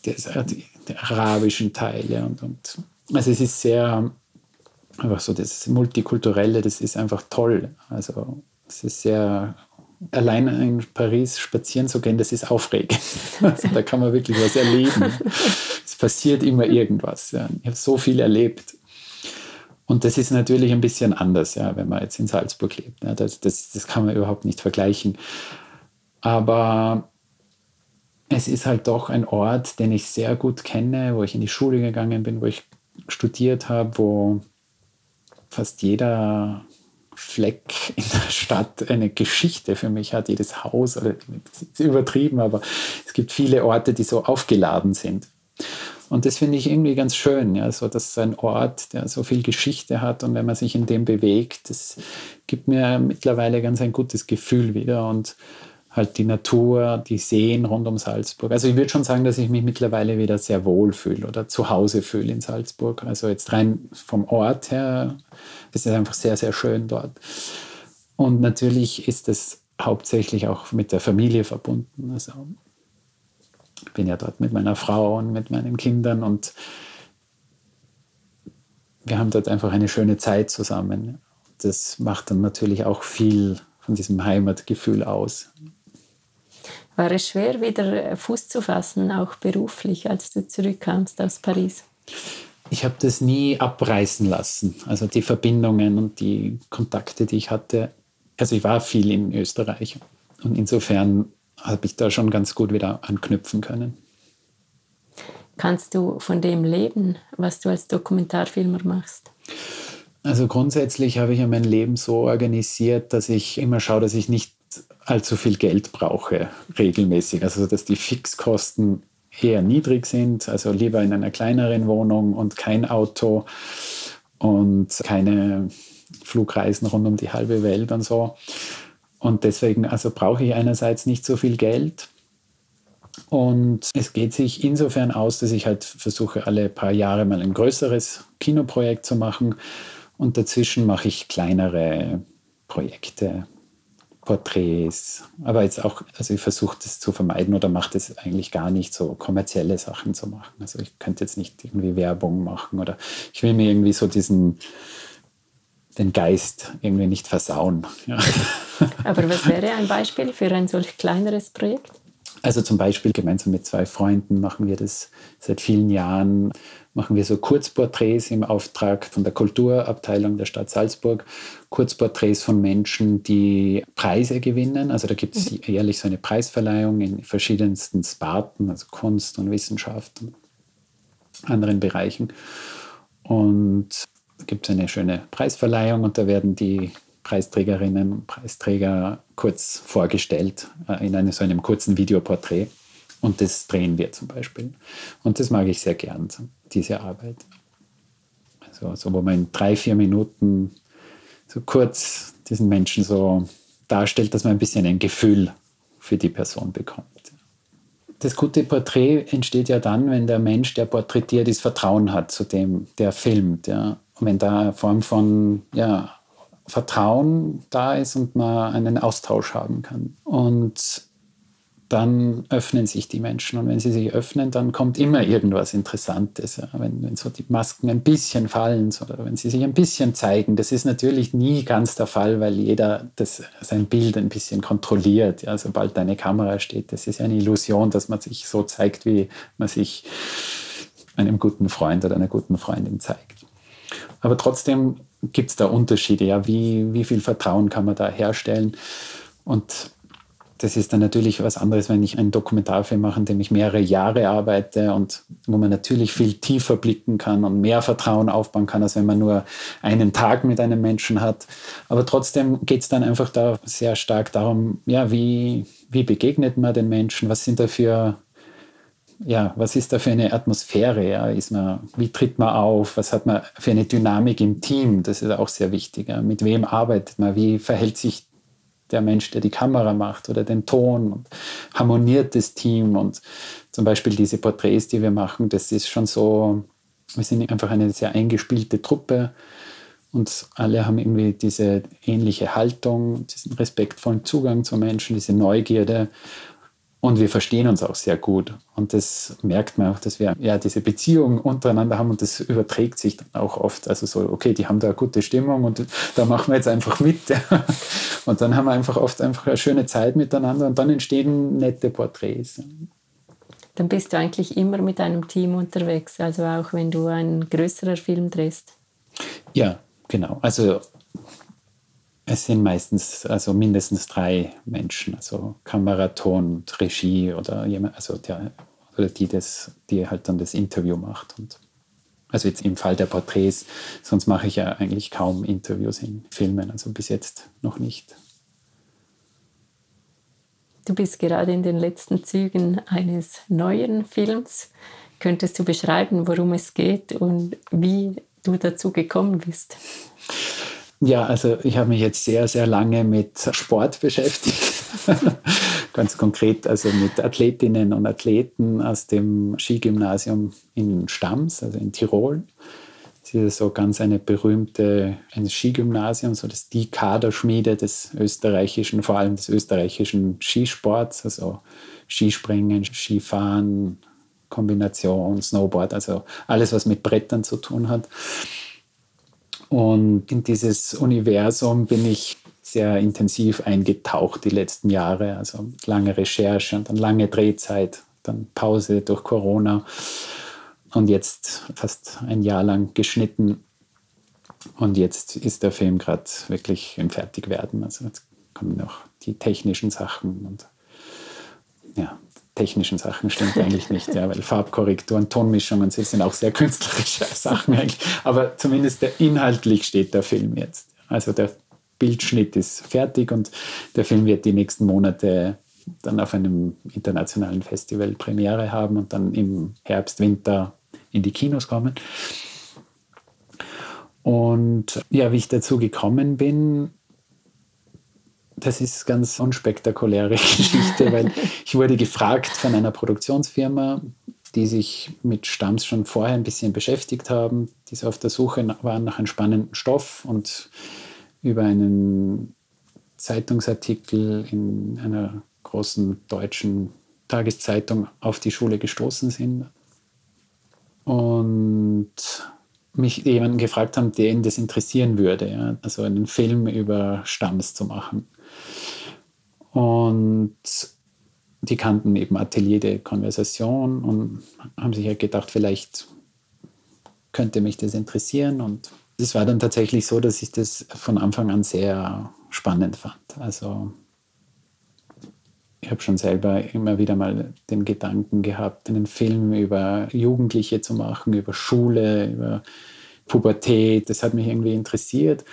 das, die, die arabischen Teile. Und, und, also es ist sehr, einfach so das Multikulturelle, das ist einfach toll. Also es ist sehr allein in Paris spazieren zu gehen, das ist aufregend. Also da kann man wirklich was erleben. es passiert immer irgendwas. Ja. Ich habe so viel erlebt. Und das ist natürlich ein bisschen anders, ja, wenn man jetzt in Salzburg lebt. Ja. Das, das, das kann man überhaupt nicht vergleichen. Aber es ist halt doch ein Ort, den ich sehr gut kenne, wo ich in die Schule gegangen bin, wo ich studiert habe, wo fast jeder Fleck in der Stadt eine Geschichte für mich hat, jedes Haus, oder das ist übertrieben, aber es gibt viele Orte, die so aufgeladen sind. Und das finde ich irgendwie ganz schön, ja, so dass ein Ort, der so viel Geschichte hat und wenn man sich in dem bewegt, das gibt mir mittlerweile ganz ein gutes Gefühl wieder und halt die Natur, die Seen rund um Salzburg. Also ich würde schon sagen, dass ich mich mittlerweile wieder sehr wohl fühle oder zu Hause fühle in Salzburg. Also jetzt rein vom Ort her ist es einfach sehr, sehr schön dort. Und natürlich ist es hauptsächlich auch mit der Familie verbunden. Also ich bin ja dort mit meiner Frau und mit meinen Kindern und wir haben dort einfach eine schöne Zeit zusammen. Das macht dann natürlich auch viel von diesem Heimatgefühl aus. War es schwer, wieder Fuß zu fassen, auch beruflich, als du zurückkamst aus Paris? Ich habe das nie abreißen lassen. Also die Verbindungen und die Kontakte, die ich hatte. Also ich war viel in Österreich und insofern habe ich da schon ganz gut wieder anknüpfen können. Kannst du von dem leben, was du als Dokumentarfilmer machst? Also grundsätzlich habe ich ja mein Leben so organisiert, dass ich immer schaue, dass ich nicht allzu viel Geld brauche, regelmäßig. Also dass die Fixkosten eher niedrig sind, also lieber in einer kleineren Wohnung und kein Auto und keine Flugreisen rund um die halbe Welt und so. Und deswegen, also brauche ich einerseits nicht so viel Geld. Und es geht sich insofern aus, dass ich halt versuche, alle paar Jahre mal ein größeres Kinoprojekt zu machen. Und dazwischen mache ich kleinere Projekte, Porträts, aber jetzt auch, also ich versuche das zu vermeiden oder mache das eigentlich gar nicht, so kommerzielle Sachen zu machen. Also ich könnte jetzt nicht irgendwie Werbung machen oder ich will mir irgendwie so diesen, den Geist irgendwie nicht versauen. Ja. Aber was wäre ein Beispiel für ein solch kleineres Projekt? Also zum Beispiel gemeinsam mit zwei Freunden machen wir das seit vielen Jahren, machen wir so Kurzporträts im Auftrag von der Kulturabteilung der Stadt Salzburg. Kurzporträts von Menschen, die Preise gewinnen. Also da gibt es mhm. jährlich so eine Preisverleihung in verschiedensten Sparten, also Kunst und Wissenschaft und anderen Bereichen. Und da gibt es eine schöne Preisverleihung und da werden die Preisträgerinnen und Preisträger kurz vorgestellt äh, in einem, so einem kurzen Videoporträt. Und das drehen wir zum Beispiel. Und das mag ich sehr gern, diese Arbeit. Also, so, wo man in drei, vier Minuten so kurz diesen Menschen so darstellt, dass man ein bisschen ein Gefühl für die Person bekommt. Das gute Porträt entsteht ja dann, wenn der Mensch, der porträtiert ist, Vertrauen hat zu dem, der filmt. Ja. Und wenn da eine Form von ja, Vertrauen da ist und man einen Austausch haben kann. Und dann öffnen sich die Menschen. Und wenn sie sich öffnen, dann kommt immer irgendwas Interessantes. Ja. Wenn, wenn so die Masken ein bisschen fallen oder wenn sie sich ein bisschen zeigen. Das ist natürlich nie ganz der Fall, weil jeder das, sein Bild ein bisschen kontrolliert. Ja. Sobald eine Kamera steht, das ist eine Illusion, dass man sich so zeigt, wie man sich einem guten Freund oder einer guten Freundin zeigt. Aber trotzdem gibt es da Unterschiede. Ja? Wie, wie viel Vertrauen kann man da herstellen? Und das ist dann natürlich was anderes, wenn ich einen Dokumentarfilm mache, in dem ich mehrere Jahre arbeite und wo man natürlich viel tiefer blicken kann und mehr Vertrauen aufbauen kann, als wenn man nur einen Tag mit einem Menschen hat. Aber trotzdem geht es dann einfach da sehr stark darum, ja, wie, wie begegnet man den Menschen? Was sind da für ja, was ist da für eine Atmosphäre? Ja? Ist man, wie tritt man auf? Was hat man für eine Dynamik im Team? Das ist auch sehr wichtig. Ja? Mit wem arbeitet man? Wie verhält sich der Mensch, der die Kamera macht oder den Ton? Und harmoniert das Team? Und zum Beispiel diese Porträts, die wir machen, das ist schon so, wir sind einfach eine sehr eingespielte Truppe. Und alle haben irgendwie diese ähnliche Haltung, diesen respektvollen Zugang zu Menschen, diese Neugierde. Und wir verstehen uns auch sehr gut. Und das merkt man auch, dass wir ja diese Beziehung untereinander haben und das überträgt sich dann auch oft. Also so, okay, die haben da eine gute Stimmung und da machen wir jetzt einfach mit. Und dann haben wir einfach oft einfach eine schöne Zeit miteinander und dann entstehen nette Porträts. Dann bist du eigentlich immer mit einem Team unterwegs, also auch wenn du einen größeren Film drehst. Ja, genau. Also es sind meistens also mindestens drei Menschen, also Kameraton und Regie oder jemand, also der oder die das, die halt dann das Interview macht. Und also jetzt im Fall der Porträts, sonst mache ich ja eigentlich kaum Interviews in Filmen, also bis jetzt noch nicht. Du bist gerade in den letzten Zügen eines neuen Films. Könntest du beschreiben, worum es geht und wie du dazu gekommen bist? Ja, also ich habe mich jetzt sehr, sehr lange mit Sport beschäftigt. Ganz konkret also mit Athletinnen und Athleten aus dem Skigymnasium in Stams, also in Tirol. Das ist so ganz eine berühmte ein Skigymnasium, so das die Kaderschmiede des österreichischen, vor allem des österreichischen Skisports, also Skispringen, Skifahren, Kombination, Snowboard, also alles, was mit Brettern zu tun hat. Und in dieses Universum bin ich sehr intensiv eingetaucht die letzten Jahre. Also lange Recherche und dann lange Drehzeit, dann Pause durch Corona und jetzt fast ein Jahr lang geschnitten. Und jetzt ist der Film gerade wirklich im Fertigwerden. Also jetzt kommen noch die technischen Sachen und ja, technischen Sachen stimmt eigentlich nicht, ja, weil Farbkorrekturen, Tonmischungen, sie sind auch sehr künstlerische Sachen eigentlich. Aber zumindest der inhaltlich steht der Film jetzt. Also der Bildschnitt ist fertig und der Film wird die nächsten Monate dann auf einem internationalen Festival Premiere haben und dann im Herbst, Winter in die Kinos kommen. Und ja, wie ich dazu gekommen bin, das ist ganz unspektakuläre Geschichte, weil ich wurde gefragt von einer Produktionsfirma, die sich mit Stamms schon vorher ein bisschen beschäftigt haben, die so auf der Suche waren nach einem spannenden Stoff und über einen Zeitungsartikel in einer großen deutschen Tageszeitung auf die Schule gestoßen sind und mich jemanden gefragt haben, der ihn das interessieren würde, ja? also einen Film über Stamms zu machen. Und die kannten eben Atelier de Konversation und haben sich halt gedacht, vielleicht könnte mich das interessieren. Und es war dann tatsächlich so, dass ich das von Anfang an sehr spannend fand. Also ich habe schon selber immer wieder mal den Gedanken gehabt, einen Film über Jugendliche zu machen, über Schule, über Pubertät. Das hat mich irgendwie interessiert.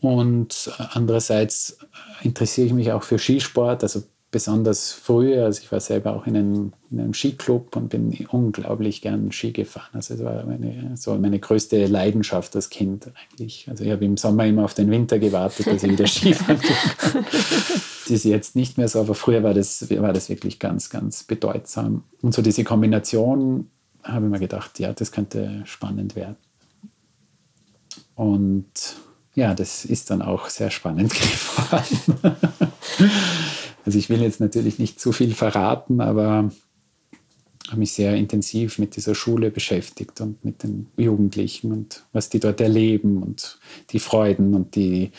Und andererseits interessiere ich mich auch für Skisport, also besonders früher. Also ich war selber auch in einem, in einem Skiclub und bin unglaublich gern Ski gefahren. Also es war meine, so meine größte Leidenschaft als Kind eigentlich. Also ich habe im Sommer immer auf den Winter gewartet, dass ich wieder Skifahren kann. das ist jetzt nicht mehr so, aber früher war das, war das wirklich ganz, ganz bedeutsam. Und so diese Kombination habe ich mir gedacht, ja, das könnte spannend werden. Und ja, das ist dann auch sehr spannend geworden. also ich will jetzt natürlich nicht zu viel verraten, aber habe mich sehr intensiv mit dieser Schule beschäftigt und mit den Jugendlichen und was die dort erleben und die Freuden und die,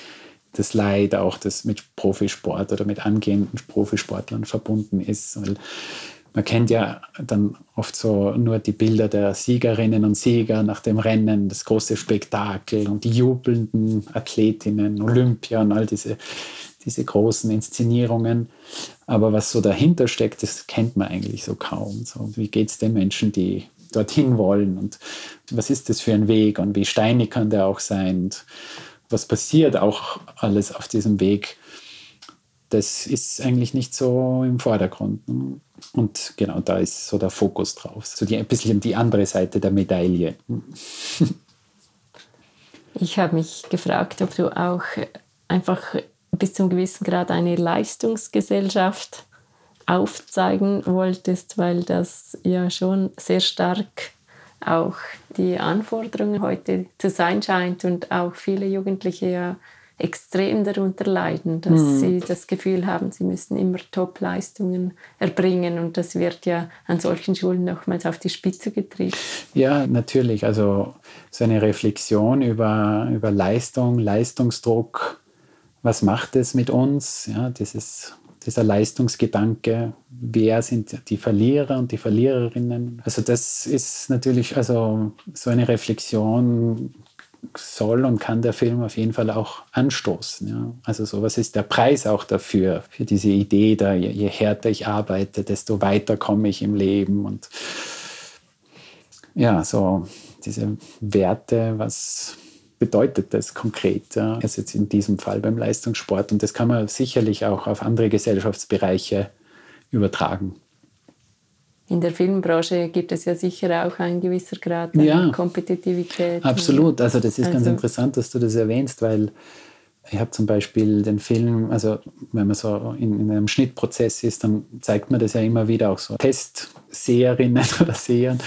das Leid auch, das mit Profisport oder mit angehenden Profisportlern verbunden ist. Weil man kennt ja dann oft so nur die Bilder der Siegerinnen und Sieger nach dem Rennen, das große Spektakel und die jubelnden Athletinnen, Olympia und all diese, diese großen Inszenierungen. Aber was so dahinter steckt, das kennt man eigentlich so kaum. So, wie geht es den Menschen, die dorthin wollen und was ist das für ein Weg und wie steinig kann der auch sein und was passiert auch alles auf diesem Weg das ist eigentlich nicht so im Vordergrund. Und genau da ist so der Fokus drauf. So die, ein bisschen die andere Seite der Medaille. Ich habe mich gefragt, ob du auch einfach bis zum gewissen Grad eine Leistungsgesellschaft aufzeigen wolltest, weil das ja schon sehr stark auch die Anforderungen heute zu sein scheint und auch viele Jugendliche ja extrem darunter leiden, dass mhm. sie das Gefühl haben, sie müssen immer Top-Leistungen erbringen und das wird ja an solchen Schulen nochmals auf die Spitze getrieben. Ja, natürlich. Also so eine Reflexion über, über Leistung, Leistungsdruck, was macht es mit uns? Ja, dieses, dieser Leistungsgedanke, wer sind die Verlierer und die Verliererinnen? Also das ist natürlich also so eine Reflexion soll und kann der Film auf jeden Fall auch anstoßen. Ja? Also so, was ist der Preis auch dafür, für diese Idee, da je, je härter ich arbeite, desto weiter komme ich im Leben und ja, so diese Werte, was bedeutet das konkret? Ja? Also jetzt in diesem Fall beim Leistungssport und das kann man sicherlich auch auf andere Gesellschaftsbereiche übertragen in der Filmbranche gibt es ja sicher auch ein gewisser Grad an ja, Kompetitivität. Absolut. Also das ist also. ganz interessant, dass du das erwähnst, weil ich habe zum Beispiel den Film, also wenn man so in, in, einem Schnittprozess ist, dann zeigt man das ja immer wieder auch so Testseherinnen oder Sehern,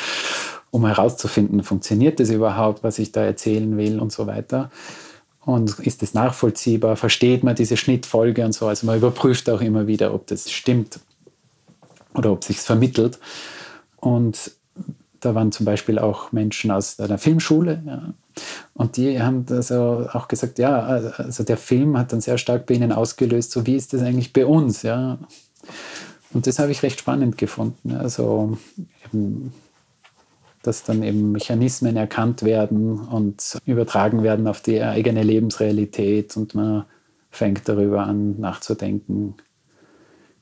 um herauszufinden, funktioniert das überhaupt, was ich da erzählen will und so weiter. Und ist das nachvollziehbar? Versteht man diese Schnittfolge und so? Also man überprüft auch immer wieder, ob das stimmt oder ob sich vermittelt. Und da waren zum Beispiel auch Menschen aus einer Filmschule. Ja. Und die haben also auch gesagt, ja, also der Film hat dann sehr stark bei ihnen ausgelöst, so wie ist das eigentlich bei uns, ja. Und das habe ich recht spannend gefunden. Also eben, dass dann eben Mechanismen erkannt werden und übertragen werden auf die eigene Lebensrealität und man fängt darüber an nachzudenken,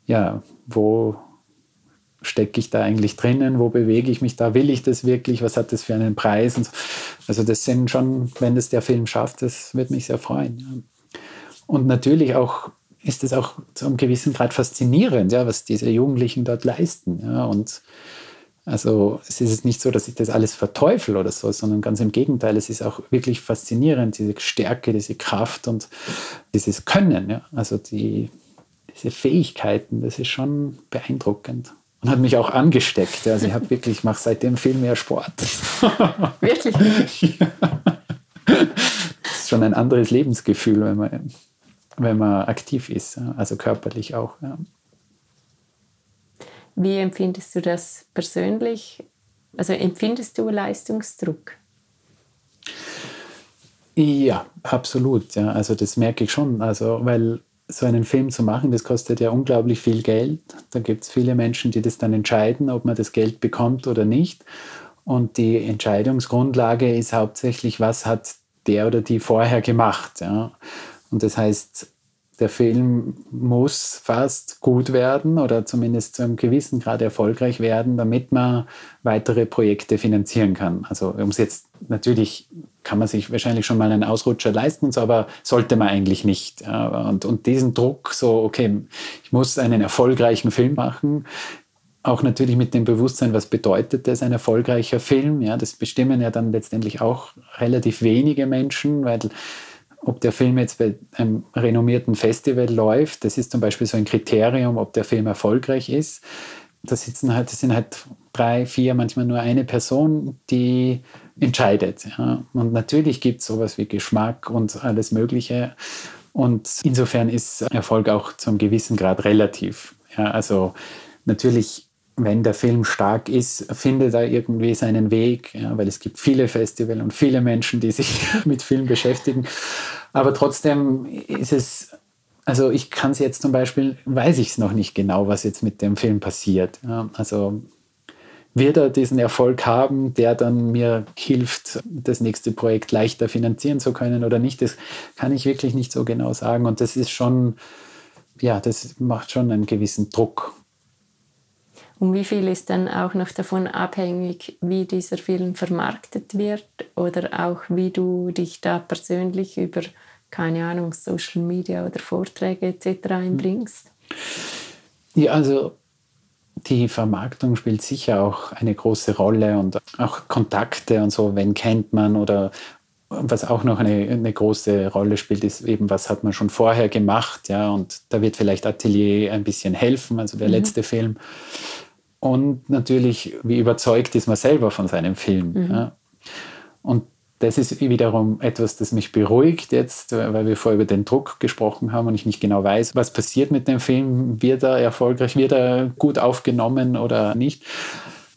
ja, wo stecke ich da eigentlich drinnen? Wo bewege ich mich da? Will ich das wirklich? Was hat das für einen Preis? So. Also das sind schon, wenn das der Film schafft, das wird mich sehr freuen. Ja. Und natürlich auch ist es auch zu einem gewissen Grad faszinierend, ja, was diese Jugendlichen dort leisten. Ja. Und also es ist nicht so, dass ich das alles verteufel oder so, sondern ganz im Gegenteil, es ist auch wirklich faszinierend, diese Stärke, diese Kraft und dieses Können. Ja. Also die, diese Fähigkeiten, das ist schon beeindruckend und hat mich auch angesteckt. Also ich habe wirklich, ich mache seitdem viel mehr Sport. Wirklich? ja. Das ist schon ein anderes Lebensgefühl, wenn man, wenn man aktiv ist, also körperlich auch. Ja. Wie empfindest du das persönlich? Also empfindest du Leistungsdruck? Ja, absolut. Ja. Also das merke ich schon. Also, weil so einen Film zu machen, das kostet ja unglaublich viel Geld. Da gibt es viele Menschen, die das dann entscheiden, ob man das Geld bekommt oder nicht. Und die Entscheidungsgrundlage ist hauptsächlich, was hat der oder die vorher gemacht. Ja. Und das heißt, der Film muss fast gut werden oder zumindest zu einem gewissen Grad erfolgreich werden, damit man weitere Projekte finanzieren kann. Also um es jetzt natürlich kann man sich wahrscheinlich schon mal einen Ausrutscher leisten, aber sollte man eigentlich nicht. Und, und diesen Druck, so, okay, ich muss einen erfolgreichen Film machen, auch natürlich mit dem Bewusstsein, was bedeutet das, ein erfolgreicher Film. Ja, das bestimmen ja dann letztendlich auch relativ wenige Menschen, weil ob der Film jetzt bei einem renommierten Festival läuft, das ist zum Beispiel so ein Kriterium, ob der Film erfolgreich ist. Da sitzen halt, das sind halt drei, vier, manchmal nur eine Person, die entscheidet. Ja. Und natürlich gibt es sowas wie Geschmack und alles Mögliche. Und insofern ist Erfolg auch zum gewissen Grad relativ. Ja, also natürlich wenn der Film stark ist, findet er irgendwie seinen Weg, ja, weil es gibt viele Festivals und viele Menschen, die sich mit Film beschäftigen. Aber trotzdem ist es, also ich kann es jetzt zum Beispiel, weiß ich es noch nicht genau, was jetzt mit dem Film passiert. Ja, also wird er diesen Erfolg haben, der dann mir hilft, das nächste Projekt leichter finanzieren zu können oder nicht, das kann ich wirklich nicht so genau sagen. Und das ist schon, ja, das macht schon einen gewissen Druck und wie viel ist dann auch noch davon abhängig, wie dieser Film vermarktet wird oder auch wie du dich da persönlich über, keine Ahnung, Social Media oder Vorträge etc. einbringst? Ja, also die Vermarktung spielt sicher auch eine große Rolle und auch Kontakte und so, wenn kennt man oder was auch noch eine, eine große Rolle spielt, ist eben, was hat man schon vorher gemacht, ja, und da wird vielleicht Atelier ein bisschen helfen, also der mhm. letzte Film und natürlich, wie überzeugt ist man selber von seinem Film. Mhm. Ja. Und das ist wiederum etwas, das mich beruhigt jetzt, weil wir vorher über den Druck gesprochen haben und ich nicht genau weiß, was passiert mit dem Film. Wird er erfolgreich, wird er gut aufgenommen oder nicht?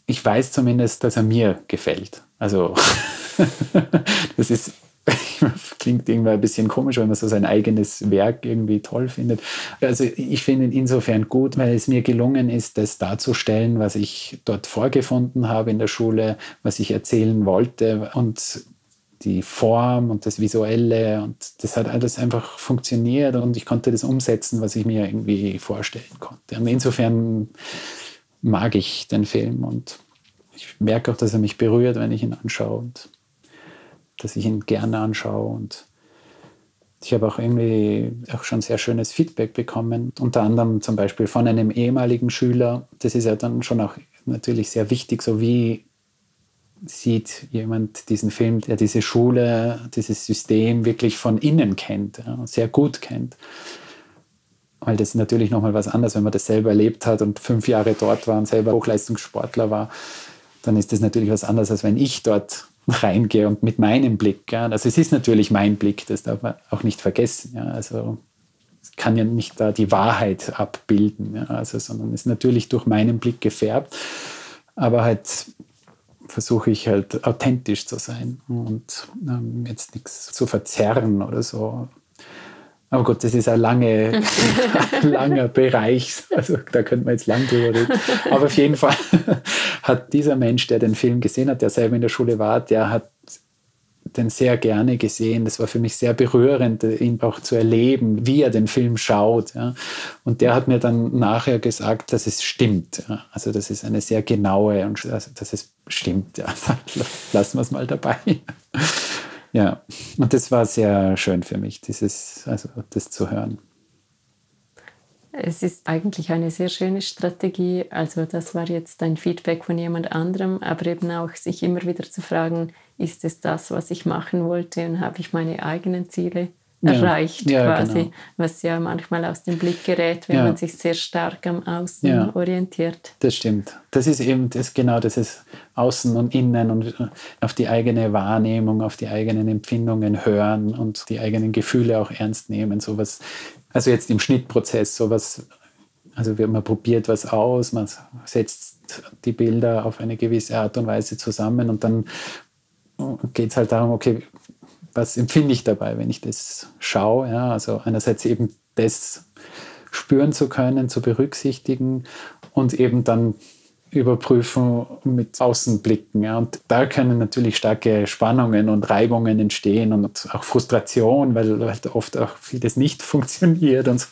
Ich weiß zumindest, dass er mir gefällt. Also das ist klingt irgendwie ein bisschen komisch, wenn man so sein eigenes Werk irgendwie toll findet. Also ich finde ihn insofern gut, weil es mir gelungen ist, das darzustellen, was ich dort vorgefunden habe in der Schule, was ich erzählen wollte und die Form und das Visuelle und das hat alles einfach funktioniert und ich konnte das umsetzen, was ich mir irgendwie vorstellen konnte. Und insofern mag ich den Film und ich merke auch, dass er mich berührt, wenn ich ihn anschaue. Und dass ich ihn gerne anschaue und ich habe auch irgendwie auch schon sehr schönes Feedback bekommen, unter anderem zum Beispiel von einem ehemaligen Schüler. Das ist ja dann schon auch natürlich sehr wichtig, so wie sieht jemand diesen Film, der diese Schule, dieses System wirklich von innen kennt, ja, sehr gut kennt. Weil das ist natürlich nochmal was anderes, wenn man das selber erlebt hat und fünf Jahre dort war und selber Hochleistungssportler war, dann ist das natürlich was anderes, als wenn ich dort reingehe und mit meinem Blick. Ja, also es ist natürlich mein Blick, das darf man auch nicht vergessen. Ja, also es kann ja nicht da die Wahrheit abbilden, ja, also, sondern ist natürlich durch meinen Blick gefärbt, aber halt versuche ich halt authentisch zu sein und ähm, jetzt nichts zu verzerren oder so. Aber gut, das ist ein lange, langer Bereich. Also da könnte man jetzt lang drüber reden. Aber auf jeden Fall hat dieser Mensch, der den Film gesehen hat, der selber in der Schule war, der hat den sehr gerne gesehen. Das war für mich sehr berührend, ihn auch zu erleben, wie er den Film schaut. Ja. Und der hat mir dann nachher gesagt, dass es stimmt. Ja. Also das ist eine sehr genaue und also, dass es stimmt. Ja. Lassen wir es mal dabei. Ja, und das war sehr schön für mich, dieses, also das zu hören. Es ist eigentlich eine sehr schöne Strategie. Also das war jetzt ein Feedback von jemand anderem, aber eben auch sich immer wieder zu fragen, ist es das, was ich machen wollte und habe ich meine eigenen Ziele. Erreicht ja, quasi, genau. was ja manchmal aus dem Blick gerät, wenn ja. man sich sehr stark am Außen orientiert. Das stimmt. Das ist eben das genau das ist Außen und Innen und auf die eigene Wahrnehmung, auf die eigenen Empfindungen hören und die eigenen Gefühle auch ernst nehmen. Sowas also jetzt im Schnittprozess sowas, also man probiert was aus, man setzt die Bilder auf eine gewisse Art und Weise zusammen und dann geht es halt darum, okay, was empfinde ich dabei, wenn ich das schaue? Ja, also einerseits eben das spüren zu können, zu berücksichtigen und eben dann überprüfen mit Außenblicken. Ja. Und da können natürlich starke Spannungen und Reibungen entstehen und auch Frustration, weil halt oft auch vieles nicht funktioniert und so.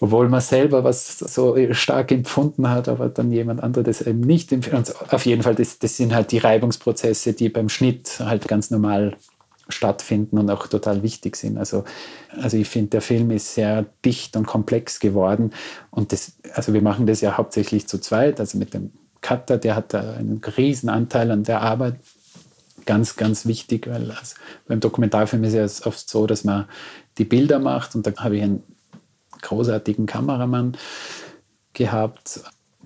Obwohl man selber was so stark empfunden hat, aber dann jemand anderes das eben nicht empfindet. Auf jeden Fall, das, das sind halt die Reibungsprozesse, die beim Schnitt halt ganz normal stattfinden und auch total wichtig sind. Also, also ich finde, der Film ist sehr dicht und komplex geworden. Und das, also wir machen das ja hauptsächlich zu zweit, also mit dem Cutter, der hat da einen riesen Anteil an der Arbeit. Ganz, ganz wichtig, weil also beim Dokumentarfilm ist es ja oft so, dass man die Bilder macht und da habe ich einen großartigen Kameramann gehabt,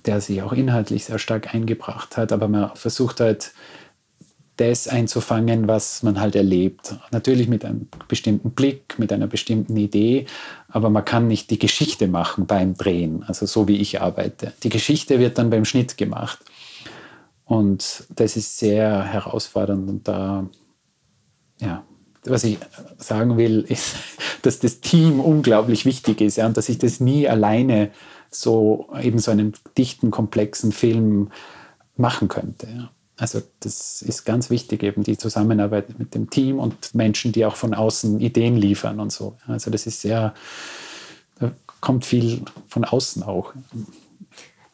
der sich auch inhaltlich sehr stark eingebracht hat, aber man versucht halt das einzufangen, was man halt erlebt. Natürlich mit einem bestimmten Blick, mit einer bestimmten Idee, aber man kann nicht die Geschichte machen beim Drehen, also so wie ich arbeite. Die Geschichte wird dann beim Schnitt gemacht. Und das ist sehr herausfordernd und da, ja, was ich sagen will, ist, dass das Team unglaublich wichtig ist ja, und dass ich das nie alleine so eben so einen dichten, komplexen Film machen könnte. Ja. Also das ist ganz wichtig, eben die Zusammenarbeit mit dem Team und Menschen, die auch von außen Ideen liefern und so. Also das ist sehr, da kommt viel von außen auch.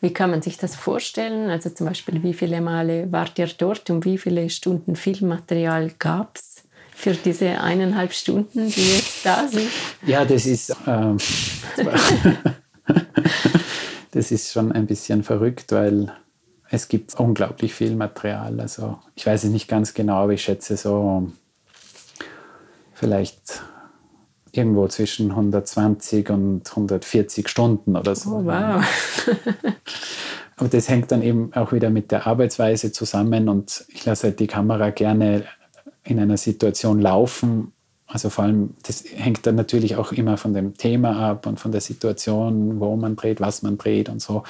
Wie kann man sich das vorstellen? Also zum Beispiel, wie viele Male wart ihr dort und wie viele Stunden Filmmaterial gab es für diese eineinhalb Stunden, die jetzt da sind? Ja, das ist, ähm, das ist schon ein bisschen verrückt, weil es gibt unglaublich viel Material. Also ich weiß es nicht ganz genau, aber ich schätze so vielleicht irgendwo zwischen 120 und 140 Stunden oder so. Oh, wow. aber das hängt dann eben auch wieder mit der Arbeitsweise zusammen und ich lasse halt die Kamera gerne in einer Situation laufen. Also vor allem, das hängt dann natürlich auch immer von dem Thema ab und von der Situation, wo man dreht, was man dreht und so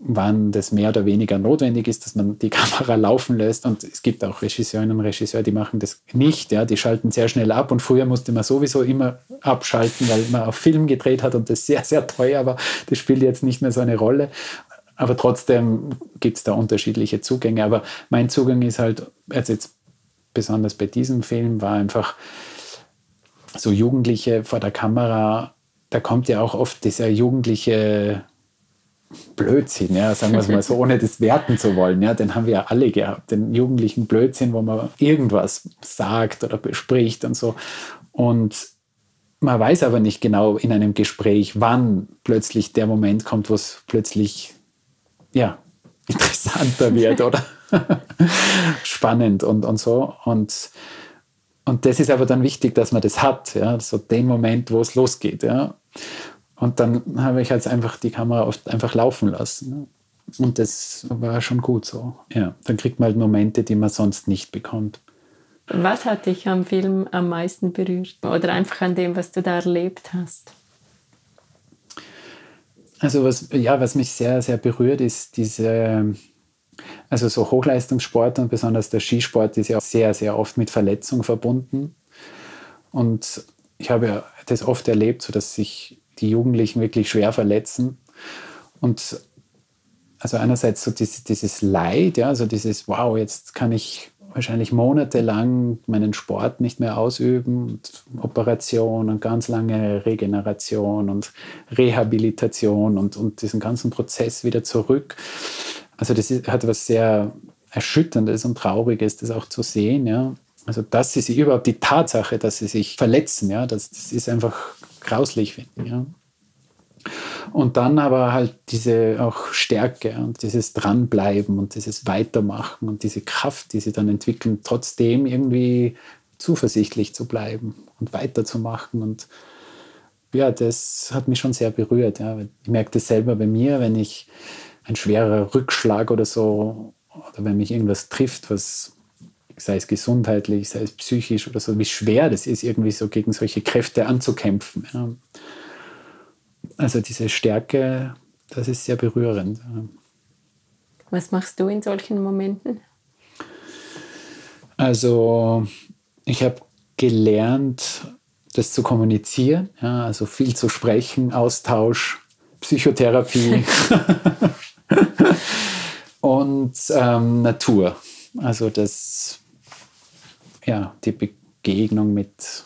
wann das mehr oder weniger notwendig ist, dass man die Kamera laufen lässt. Und es gibt auch Regisseurinnen und Regisseure, die machen das nicht. Ja, die schalten sehr schnell ab. Und früher musste man sowieso immer abschalten, weil man auf Film gedreht hat und das sehr, sehr teuer war. Das spielt jetzt nicht mehr so eine Rolle. Aber trotzdem gibt es da unterschiedliche Zugänge. Aber mein Zugang ist halt, also jetzt besonders bei diesem Film, war einfach so Jugendliche vor der Kamera. Da kommt ja auch oft dieser jugendliche Blödsinn, ja, sagen wir es mal so, ohne das werten zu wollen, ja, den haben wir ja alle gehabt, den jugendlichen Blödsinn, wo man irgendwas sagt oder bespricht und so. Und man weiß aber nicht genau in einem Gespräch, wann plötzlich der Moment kommt, wo es plötzlich ja, interessanter wird oder spannend und, und so. Und, und das ist aber dann wichtig, dass man das hat, ja, so den Moment, wo es losgeht. Ja. Und dann habe ich halt einfach die Kamera oft einfach laufen lassen. Und das war schon gut so. Ja, dann kriegt man halt Momente, die man sonst nicht bekommt. Was hat dich am Film am meisten berührt? Oder einfach an dem, was du da erlebt hast? Also was, ja, was mich sehr, sehr berührt, ist diese, also so Hochleistungssport und besonders der Skisport ist ja sehr, sehr oft mit Verletzung verbunden. Und ich habe ja das oft erlebt, so dass sich die Jugendlichen wirklich schwer verletzen. Und also einerseits so dieses, dieses Leid, ja, also dieses, wow, jetzt kann ich wahrscheinlich monatelang meinen Sport nicht mehr ausüben, und Operation und ganz lange Regeneration und Rehabilitation und, und diesen ganzen Prozess wieder zurück. Also das ist, hat was sehr Erschütterndes und Trauriges, das auch zu sehen. Ja. Also dass sie sich überhaupt die Tatsache, dass sie sich verletzen, ja, das, das ist einfach grauslich, finde ich. Ja. Und dann aber halt diese auch Stärke und dieses Dranbleiben und dieses Weitermachen und diese Kraft, die sie dann entwickeln, trotzdem irgendwie zuversichtlich zu bleiben und weiterzumachen. Und ja, das hat mich schon sehr berührt. Ja. Ich merke das selber bei mir, wenn ich ein schwerer Rückschlag oder so, oder wenn mich irgendwas trifft, was sei es gesundheitlich, sei es psychisch oder so, wie schwer das ist, irgendwie so gegen solche Kräfte anzukämpfen. Ja. Also diese Stärke, das ist sehr berührend. Was machst du in solchen Momenten? Also ich habe gelernt, das zu kommunizieren, ja, also viel zu sprechen, Austausch, Psychotherapie und ähm, Natur. Also das, ja, die Begegnung mit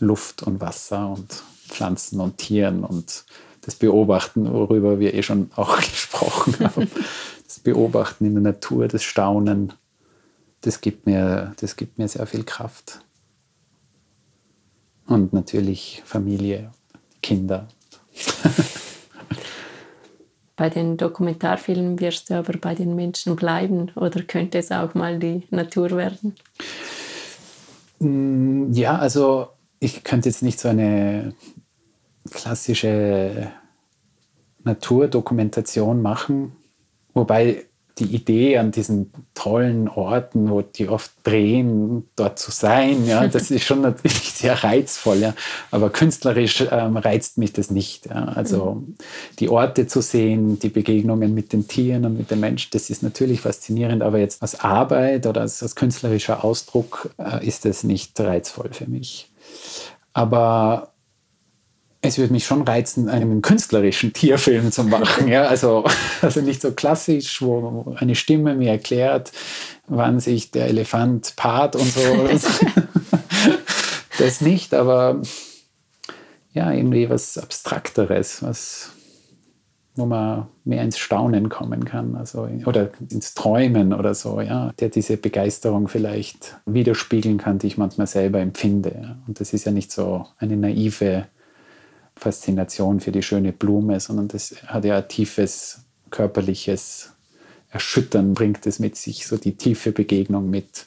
Luft und Wasser und Pflanzen und Tieren und das Beobachten, worüber wir eh schon auch gesprochen haben. Das Beobachten in der Natur, das Staunen, das gibt mir, das gibt mir sehr viel Kraft. Und natürlich Familie, Kinder. Bei den Dokumentarfilmen wirst du aber bei den Menschen bleiben oder könnte es auch mal die Natur werden? Ja, also ich könnte jetzt nicht so eine klassische Naturdokumentation machen, wobei die Idee an diesen tollen Orten, wo die oft drehen, dort zu sein, ja, das ist schon natürlich sehr reizvoll, ja. Aber künstlerisch ähm, reizt mich das nicht. Ja. Also mhm. die Orte zu sehen, die Begegnungen mit den Tieren und mit den Menschen, das ist natürlich faszinierend, aber jetzt als Arbeit oder als, als künstlerischer Ausdruck äh, ist das nicht reizvoll für mich. Aber es würde mich schon reizen, einen künstlerischen Tierfilm zu machen. Ja? Also, also nicht so klassisch, wo eine Stimme mir erklärt, wann sich der Elefant paart und so. das nicht, aber ja, irgendwie was Abstrakteres, was, wo man mehr ins Staunen kommen kann, also, oder ins Träumen oder so, ja, der diese Begeisterung vielleicht widerspiegeln kann, die ich manchmal selber empfinde. Und das ist ja nicht so eine naive Faszination für die schöne Blume, sondern das hat ja ein tiefes körperliches Erschüttern, bringt es mit sich, so die tiefe Begegnung mit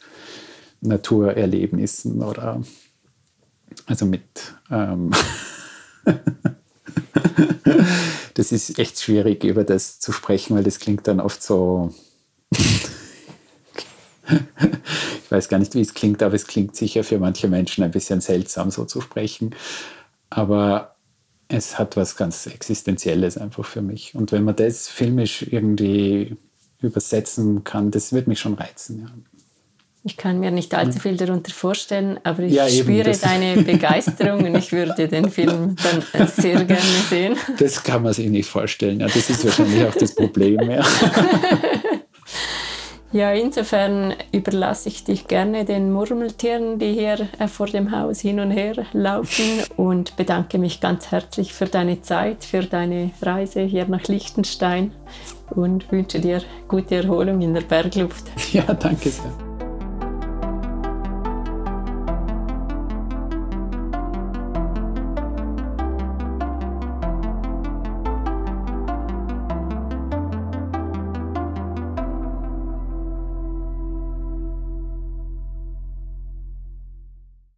Naturerlebnissen oder also mit. Ähm das ist echt schwierig, über das zu sprechen, weil das klingt dann oft so. ich weiß gar nicht, wie es klingt, aber es klingt sicher für manche Menschen ein bisschen seltsam, so zu sprechen. Aber es hat was ganz Existenzielles einfach für mich. Und wenn man das filmisch irgendwie übersetzen kann, das wird mich schon reizen. Ja. Ich kann mir nicht allzu viel darunter vorstellen, aber ich ja, spüre deine Begeisterung und ich würde den Film dann sehr gerne sehen. Das kann man sich nicht vorstellen. Ja, das ist wahrscheinlich auch das Problem. Ja. Ja, insofern überlasse ich dich gerne den Murmeltieren, die hier äh, vor dem Haus hin und her laufen und bedanke mich ganz herzlich für deine Zeit, für deine Reise hier nach Liechtenstein und wünsche dir gute Erholung in der Bergluft. Ja, danke sehr.